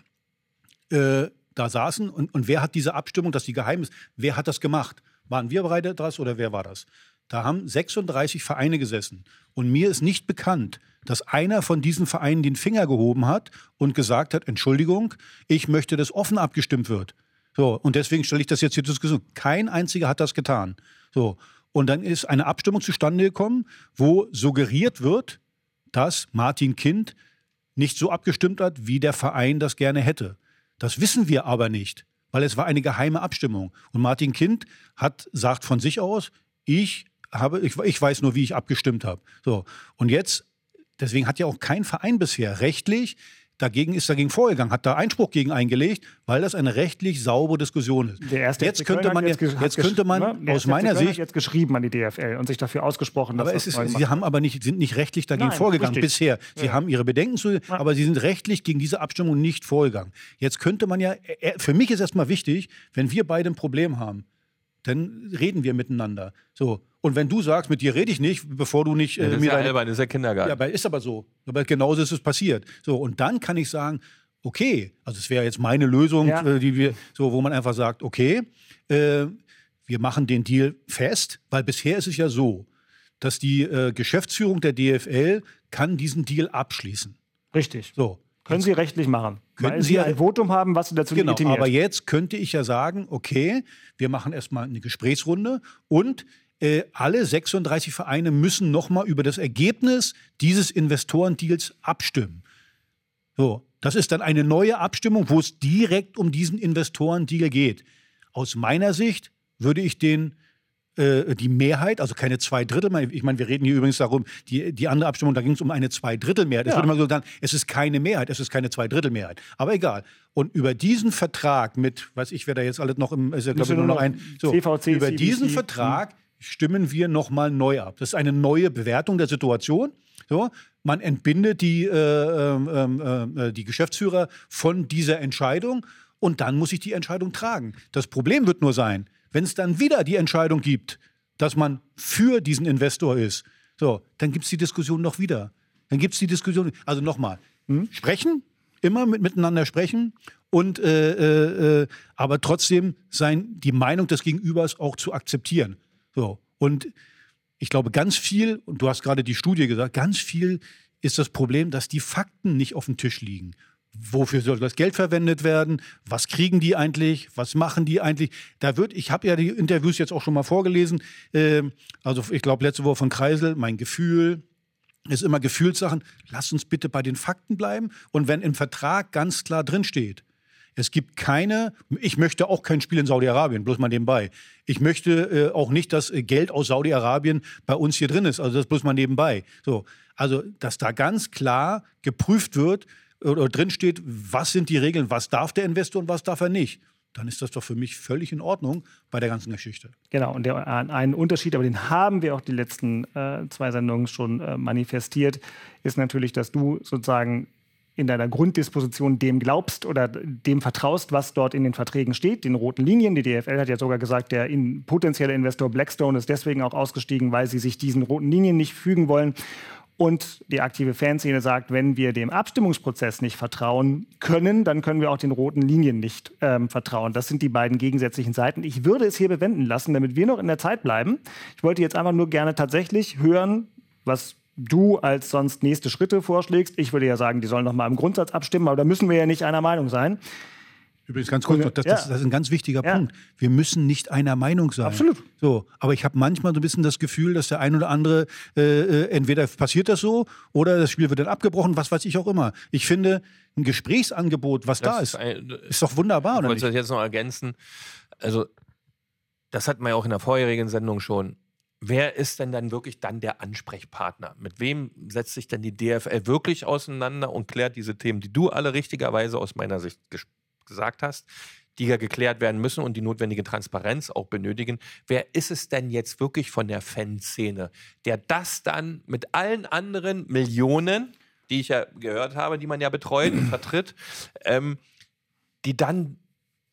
S3: Äh, da saßen und, und wer hat diese Abstimmung, dass die geheim ist, wer hat das gemacht? Waren wir beide das oder wer war das? Da haben 36 Vereine gesessen. Und mir ist nicht bekannt, dass einer von diesen Vereinen den Finger gehoben hat und gesagt hat, Entschuldigung, ich möchte, dass offen abgestimmt wird. So, und deswegen stelle ich das jetzt hier zur Diskussion. Kein einziger hat das getan. So. Und dann ist eine Abstimmung zustande gekommen, wo suggeriert wird, dass Martin Kind nicht so abgestimmt hat, wie der Verein das gerne hätte. Das wissen wir aber nicht, weil es war eine geheime Abstimmung. Und Martin Kind hat, sagt von sich aus, ich habe, ich, ich weiß nur, wie ich abgestimmt habe. So. Und jetzt, deswegen hat ja auch kein Verein bisher rechtlich dagegen ist dagegen vorgegangen, hat da Einspruch gegen eingelegt, weil das eine rechtlich saubere Diskussion ist.
S2: Der erste
S3: jetzt könnte man jetzt, jetzt könnte man
S2: ne?
S3: aus meiner Sicht
S2: jetzt geschrieben an die DFL und sich dafür ausgesprochen.
S3: Aber es ist, sie haben aber nicht sind nicht rechtlich dagegen Nein, vorgegangen richtig. bisher. Sie ja. haben ihre Bedenken zu, ja. aber sie sind rechtlich gegen diese Abstimmung nicht vorgegangen. Jetzt könnte man ja äh, für mich ist erstmal wichtig, wenn wir beide ein Problem haben, dann reden wir miteinander. So. Und wenn du sagst, mit dir rede ich nicht, bevor du nicht.
S4: Äh, ja, das ist ja albern, das ist ja Kindergarten.
S3: Ja, aber ist aber so. Aber genauso ist es passiert. So, und dann kann ich sagen, okay, also es wäre jetzt meine Lösung, ja. Äh, die wir, so, wo man einfach sagt, okay, äh, wir machen den Deal fest, weil bisher ist es ja so, dass die äh, Geschäftsführung der DFL kann diesen Deal abschließen.
S2: Richtig.
S3: So.
S2: Können Sie rechtlich machen. Könnten Sie ein Votum haben, was Sie dazu
S3: genau, legitimiert. Aber jetzt könnte ich ja sagen, okay, wir machen erstmal eine Gesprächsrunde und äh, alle 36 Vereine müssen nochmal über das Ergebnis dieses Investorendeals abstimmen. So, das ist dann eine neue Abstimmung, wo es direkt um diesen Investorendeal geht. Aus meiner Sicht würde ich den äh, die Mehrheit, also keine zwei Drittel. Ich meine, wir reden hier übrigens darum, die, die andere Abstimmung, da ging es um eine Zweidrittelmehrheit. Es ja. würde man so sagen, es ist keine Mehrheit, es ist keine Zweidrittelmehrheit. Aber egal. Und über diesen Vertrag mit, weiß ich, wer da jetzt alles noch im, ist ja, glaube ich, nur noch ein, so, CVC, über CVC, diesen Vertrag stimmen wir nochmal neu ab. Das ist eine neue Bewertung der Situation. So, man entbindet die, äh, äh, äh, die Geschäftsführer von dieser Entscheidung und dann muss ich die Entscheidung tragen. Das Problem wird nur sein, wenn es dann wieder die Entscheidung gibt, dass man für diesen Investor ist, so, dann gibt es die Diskussion noch wieder. Dann gibt es die Diskussion. Also nochmal, hm? sprechen, immer mit, miteinander sprechen und äh, äh, äh, aber trotzdem sein, die Meinung des Gegenübers auch zu akzeptieren. So. Und ich glaube, ganz viel, und du hast gerade die Studie gesagt, ganz viel ist das Problem, dass die Fakten nicht auf dem Tisch liegen wofür soll das Geld verwendet werden, was kriegen die eigentlich, was machen die eigentlich. Da wird, ich habe ja die Interviews jetzt auch schon mal vorgelesen, äh, also ich glaube letzte Woche von Kreisel, mein Gefühl, ist immer Gefühlssachen. Lass uns bitte bei den Fakten bleiben. Und wenn im Vertrag ganz klar drinsteht, es gibt keine, ich möchte auch kein Spiel in Saudi-Arabien, bloß mal nebenbei. Ich möchte äh, auch nicht, dass äh, Geld aus Saudi-Arabien bei uns hier drin ist. Also das bloß mal nebenbei. So, also dass da ganz klar geprüft wird, oder drin steht, was sind die Regeln, was darf der Investor und was darf er nicht, dann ist das doch für mich völlig in Ordnung bei der ganzen Geschichte.
S2: Genau, und der, ein Unterschied, aber den haben wir auch die letzten äh, zwei Sendungen schon äh, manifestiert, ist natürlich, dass du sozusagen in deiner Grunddisposition dem glaubst oder dem vertraust, was dort in den Verträgen steht, den roten Linien. Die DFL hat ja sogar gesagt, der in, potenzielle Investor Blackstone ist deswegen auch ausgestiegen, weil sie sich diesen roten Linien nicht fügen wollen. Und die aktive Fanszene sagt, wenn wir dem Abstimmungsprozess nicht vertrauen können, dann können wir auch den roten Linien nicht ähm, vertrauen. Das sind die beiden gegensätzlichen Seiten. Ich würde es hier bewenden lassen, damit wir noch in der Zeit bleiben. Ich wollte jetzt einfach nur gerne tatsächlich hören, was du als sonst nächste Schritte vorschlägst. Ich würde ja sagen, die sollen noch mal im Grundsatz abstimmen, aber da müssen wir ja nicht einer Meinung sein.
S3: Übrigens ganz kurz, noch, das, das, das ist ein ganz wichtiger
S2: Ja.
S3: Punkt. Wir müssen nicht einer Meinung sein.
S2: Absolut.
S3: So, aber ich habe manchmal so ein bisschen das Gefühl, dass der ein oder andere äh, äh, entweder passiert das so oder das Spiel wird dann abgebrochen, was weiß ich auch immer. Ich finde ein Gesprächsangebot, was da ist,
S4: ein-
S3: ist doch wunderbar,
S4: Ich
S3: oder
S4: wollte
S3: nicht?
S4: das jetzt noch ergänzen. Also, das hatten wir ja auch in der vorherigen Sendung schon. Wer ist denn dann wirklich dann der Ansprechpartner? Mit wem setzt sich denn die DFL wirklich auseinander und klärt diese Themen, die du alle richtigerweise aus meiner Sicht ges gesagt hast, die ja geklärt werden müssen und die notwendige Transparenz auch benötigen? Wer ist es denn jetzt wirklich von der Fanszene, der das dann mit allen anderen Millionen, die ich ja gehört habe, die man ja betreut und vertritt, ähm, die dann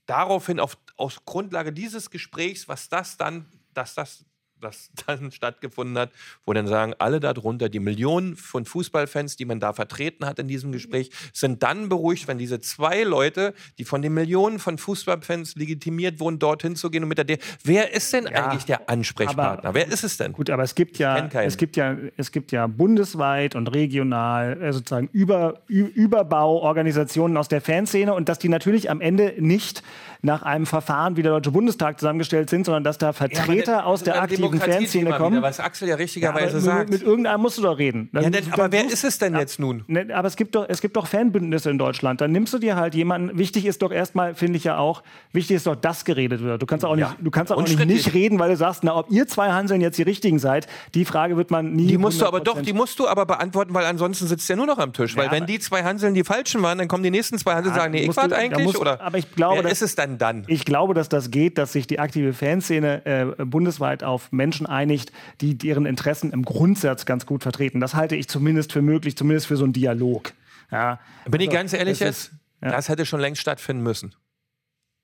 S4: daraufhin auf, aus Grundlage dieses Gesprächs, was das dann, dass das, das dann stattgefunden hat, wo dann sagen, alle darunter, die Millionen von Fußballfans, die man da vertreten hat in diesem Gespräch, sind dann beruhigt, wenn diese zwei Leute, die von den Millionen von Fußballfans legitimiert wurden, dorthin zu gehen und mit der D Wer ist denn eigentlich der Ansprechpartner? Wer ist es denn?
S2: Gut, aber es gibt ja, es gibt ja, es gibt ja bundesweit und regional äh, sozusagen Über, Überbauorganisationen aus der Fanszene und dass die natürlich am Ende nicht nach einem Verfahren wie der Deutsche Bundestag zusammengestellt sind, sondern dass da Vertreter aus der aktiven Fanszene kommen.
S4: was Axel ja
S2: Ja,
S4: richtigerweise
S2: mit,
S4: sagt.
S2: mit irgendeinem musst du doch reden. Dann-
S4: ja, denn, aber wer ist es denn jetzt nun?
S2: Ne, aber es gibt doch, es gibt doch Fanbündnisse in Deutschland. Dann nimmst du dir halt jemanden. Wichtig ist doch erstmal, finde ich ja auch, wichtig ist doch, dass geredet wird. Du kannst auch nicht, du kannst auch nicht, nicht reden, weil du sagst, na, ob ihr zwei Hanseln jetzt die richtigen seid, die Frage wird man nie.
S4: Die musst du aber doch,
S2: 100%
S4: die musst du aber beantworten, weil ansonsten sitzt der nur noch am Tisch. Weil
S2: Ja,
S4: wenn die zwei Hanseln die falschen waren, dann kommen die nächsten zwei Hanseln und
S2: Ja,
S4: sagen, nee, ich
S2: da
S4: eigentlich.
S2: musst-
S4: oder
S2: aber ich glaube,
S4: wer
S2: dass-
S4: ist es dann dann?
S2: Ich glaube, dass das geht, dass sich die aktive Fanszene äh, bundesweit auf Menschen einigt, die deren Interessen im Grundsatz ganz gut vertreten. Das halte ich zumindest für möglich, zumindest für so einen Dialog. Ja.
S4: Bin ich
S2: Also,
S4: ganz ehrlich
S2: das
S4: jetzt,
S2: ist- ja.
S4: das hätte schon längst stattfinden müssen.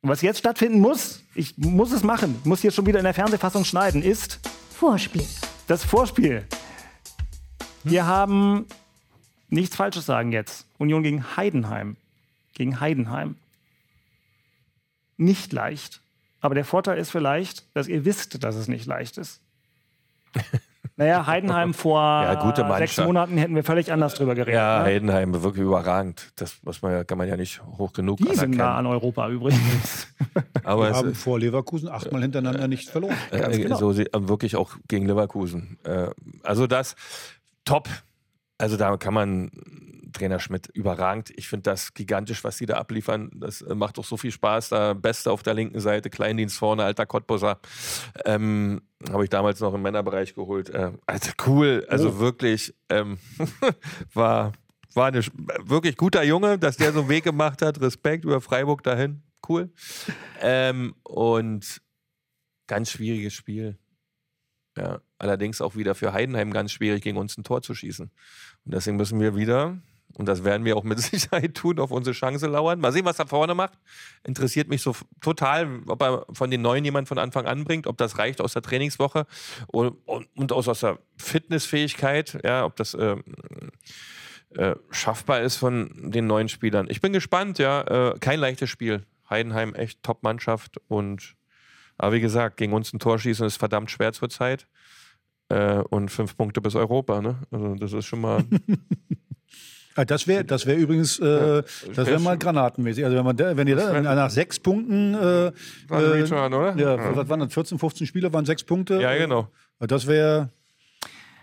S2: Was jetzt stattfinden muss, ich muss es machen, muss hier schon wieder in der Fernsehfassung schneiden, ist
S5: Vorspiel.
S2: das Vorspiel. Wir haben nichts Falsches sagen jetzt. Union gegen Heidenheim. Gegen Heidenheim. Nicht leicht. Aber der Vorteil ist vielleicht, dass ihr wisst, dass es nicht leicht ist. Naja, Heidenheim vor
S4: Ja, gute
S2: sechs. Monaten hätten wir völlig anders drüber geredet.
S4: Ja,
S2: ne?
S4: Heidenheim, wirklich überragend. Das muss man, kann man ja nicht hoch genug
S2: Die sind nah
S4: anerkennen.
S2: an Europa übrigens.
S4: Aber
S3: Wir haben vor Leverkusen achtmal hintereinander nicht verloren.
S2: Ganz
S4: äh,
S2: genau.
S4: so sie- äh, wirklich auch gegen Leverkusen. Äh, also das top. Also da kann man Trainer Schmidt überragend. Ich finde das gigantisch, was sie da abliefern. Das äh, macht doch so viel Spaß. Da Beste auf der linken Seite, Kleindienst vorne, alter Cottbusser. Ähm, Habe ich damals noch im Männerbereich geholt. Äh, also cool, also
S2: Oh.
S4: wirklich ähm, war, war eine, wirklich guter Junge, dass der so einen Weg gemacht hat. Respekt über Freiburg dahin. Cool. Ähm, und ganz schwieriges Spiel. Ja, allerdings auch wieder für Heidenheim ganz schwierig, gegen uns ein Tor zu schießen. Und deswegen müssen wir wieder, und das werden wir auch mit Sicherheit tun, auf unsere Chance lauern. Mal sehen, was er vorne macht. Interessiert mich so total, ob er von den Neuen jemand von Anfang an bringt, ob das reicht aus der Trainingswoche und, und, und aus, aus der Fitnessfähigkeit, ja, ob das ähm, äh, schaffbar ist von den neuen Spielern. Ich bin gespannt, ja. Äh, kein leichtes Spiel. Heidenheim echt Top-Mannschaft aber wie gesagt, gegen uns ein Tor schießen ist verdammt schwer zurzeit. Äh, und fünf Punkte bis Europa, ne? Also das ist schon mal.
S3: Ah, Das wäre das wär übrigens, äh, das wäre mal granatenmäßig. Also wenn, man da, wenn ihr da nach sechs Punkten, äh,
S4: ein Return, oder?
S3: Ja, was waren das? 14, 15 Spiele waren sechs Punkte.
S4: ja, genau.
S3: Das wäre,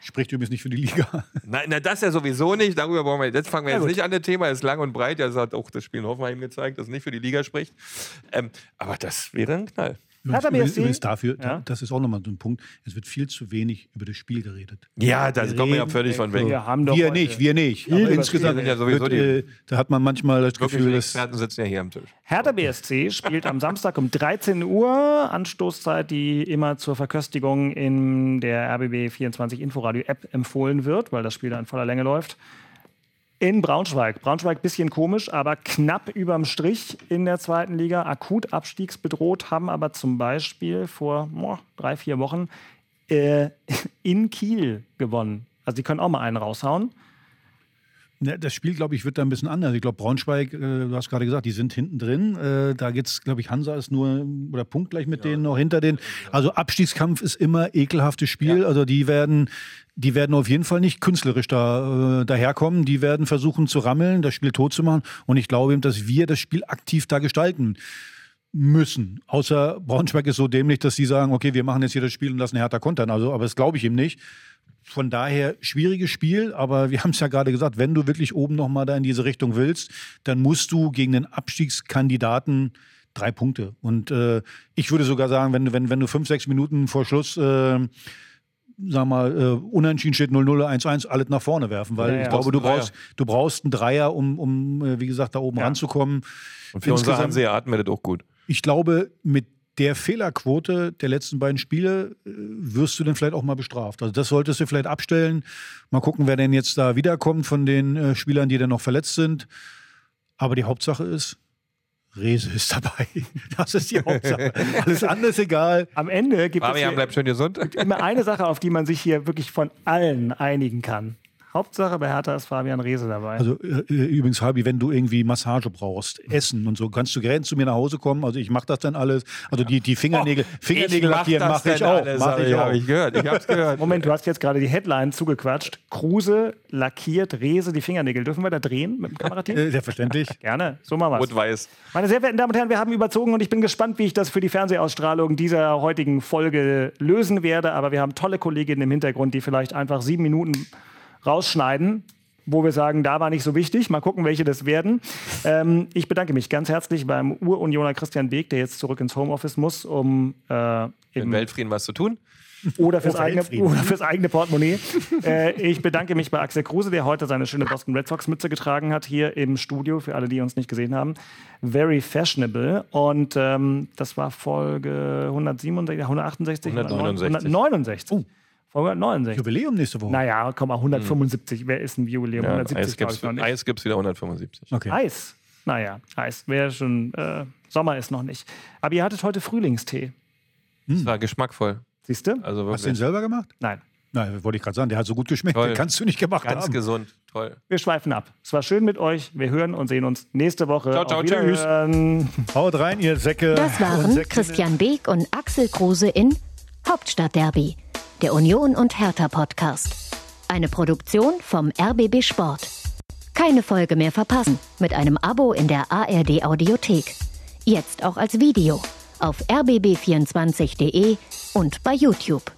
S3: spricht übrigens nicht für die Liga.
S4: Nein, na, das ja sowieso nicht. Darüber brauchen wir jetzt fangen wir
S2: Ja,
S4: jetzt
S2: gut.
S4: nicht an. Das Thema ist lang und breit. Das hat auch das Spiel in Hoffenheim gezeigt, das nicht für die Liga spricht. Ähm, aber das wäre ein Knall.
S3: Übrigens,
S2: BSC?
S3: übrigens dafür,
S2: Ja.
S3: das ist auch nochmal so ein Punkt, es wird viel zu wenig über das Spiel geredet.
S4: Ja, da kommen wir ja völlig von weg.
S2: Wir haben doch
S3: wir nicht, wir nicht. Aber insgesamt
S4: ja sowieso
S3: wird,
S4: die-
S3: äh, da hat man manchmal das Gefühl,
S4: die
S3: dass
S4: Experten sitzen ja hier am Tisch.
S2: Hertha BSC spielt am Samstag um 13 Uhr, Anstoßzeit, die immer zur Verköstigung in der RBB 24 Inforadio App empfohlen wird, weil das Spiel da in voller Länge läuft. In Braunschweig. Braunschweig bisschen komisch, aber knapp überm Strich in der zweiten Liga. Akut abstiegsbedroht, haben aber zum Beispiel vor boah, drei, vier Wochen äh, in Kiel gewonnen. Also die können auch mal einen raushauen.
S3: Das Spiel, glaube ich, wird da ein bisschen anders. Ich glaube, Braunschweig, äh, du hast gerade gesagt, die sind hinten drin. Äh, da geht's, glaube ich, Hansa ist nur oder punktgleich mit ja. denen noch hinter denen. Also Abstiegskampf ist immer ekelhaftes Spiel. Ja. Also die werden, die werden auf jeden Fall nicht künstlerisch da äh, daherkommen. Die werden versuchen zu rammeln, das Spiel tot zu machen. Und ich glaube eben, dass wir das Spiel aktiv da gestalten müssen. Außer Braunschweig ist so dämlich, dass sie sagen, okay, wir machen jetzt hier das Spiel und lassen Hertha kontern. Also, aber das glaube ich ihm nicht. Von daher schwieriges Spiel, aber wir haben es ja gerade gesagt, wenn du wirklich oben nochmal da in diese Richtung willst, dann musst du gegen den Abstiegskandidaten drei Punkte. Und äh, ich würde sogar sagen, wenn, wenn, wenn du fünf, sechs Minuten vor Schluss äh, sag mal, äh, unentschieden steht 0-0, 1-1, alles nach vorne werfen, weil ja, ich glaube, du brauchst, du brauchst einen Dreier, um, um äh, wie gesagt, da oben ja. ranzukommen.
S4: Und für unsere Hanseaten wäre das auch gut.
S3: Ich glaube, mit der Fehlerquote der letzten beiden Spiele äh, wirst du dann vielleicht auch mal bestraft. Also das solltest du vielleicht abstellen. Mal gucken, wer denn jetzt da wiederkommt von den äh, Spielern, die dann noch verletzt sind. Aber die Hauptsache ist, Rese ist dabei. Das ist die Hauptsache. Alles andere ist egal.
S2: Am Ende gibt
S4: Fabian es bleibt schön gesund.
S2: immer eine Sache, auf die man sich hier wirklich von allen einigen kann. Hauptsache bei Hertha ist Fabian Rehse dabei.
S3: Also äh, äh, übrigens, Habi, wenn du irgendwie Massage brauchst, Essen und so, kannst du gerne zu mir nach Hause kommen. Also ich mache das dann alles. Also die, die Fingernägel, oh, Fingernägel lackieren mache ich auch.
S4: Alles, mach ich auch. Hab ich gehört. Ich hab's gehört.
S2: Moment, du hast jetzt gerade die Headline zugequatscht. Kruse lackiert Rehse die Fingernägel. Dürfen wir da drehen mit dem Kamerateam?
S3: Äh, selbstverständlich.
S2: Gerne. So machen wir
S4: Rot-Weiß.
S2: Meine sehr verehrten Damen und Herren, wir haben überzogen und ich bin gespannt, wie ich das für die Fernsehausstrahlung dieser heutigen Folge lösen werde. Aber wir haben tolle Kolleginnen im Hintergrund, die vielleicht einfach sieben Minuten rausschneiden wo wir sagen, da war nicht so wichtig. Mal gucken, welche das werden. Ähm, ich bedanke mich ganz herzlich beim Urunioner Christian Beek, der jetzt zurück ins Homeoffice muss, um
S4: äh, im Weltfrieden was zu tun.
S2: Oder fürs, eigene, oder fürs eigene Portemonnaie. äh, ich bedanke mich bei Axel Kruse, der heute seine schöne Boston Red Sox Mütze getragen hat, hier im Studio, für alle, die uns nicht gesehen haben. Very fashionable. Und ähm, das war Folge 167, 168,
S4: 169.
S2: 169. Uh. Folge 169.
S3: Jubiläum nächste Woche.
S2: Naja, komm mal, 175. Hm. Wer ist ein Jubiläum?
S4: Ja, 170 Eis gibt es gibt's wieder 175.
S2: Okay. Eis? Naja, Eis. Wäre schon, äh, Sommer ist noch nicht. Aber ihr hattet heute Frühlingstee.
S4: Das war geschmackvoll.
S2: Siehst du?
S3: Also Hast du den selber gemacht?
S2: Nein.
S3: Nein, wollte ich gerade sagen, der hat so gut geschmeckt.
S4: Toll.
S3: Den kannst du nicht gemacht
S4: Ganz
S3: haben.
S4: Ganz gesund, toll.
S2: Wir schweifen ab. Es war schön mit euch. Wir hören und sehen uns nächste Woche.
S4: Ciao, ciao, tschüss.
S3: Haut rein, ihr Säcke.
S5: Das waren Christian Beek und Axel Kruse in Hauptstadtderby der Union und Hertha Podcast. Eine Produktion vom RBB Sport. Keine Folge mehr verpassen mit einem Abo in der ARD Audiothek. Jetzt auch als Video auf rbb24.de und bei YouTube.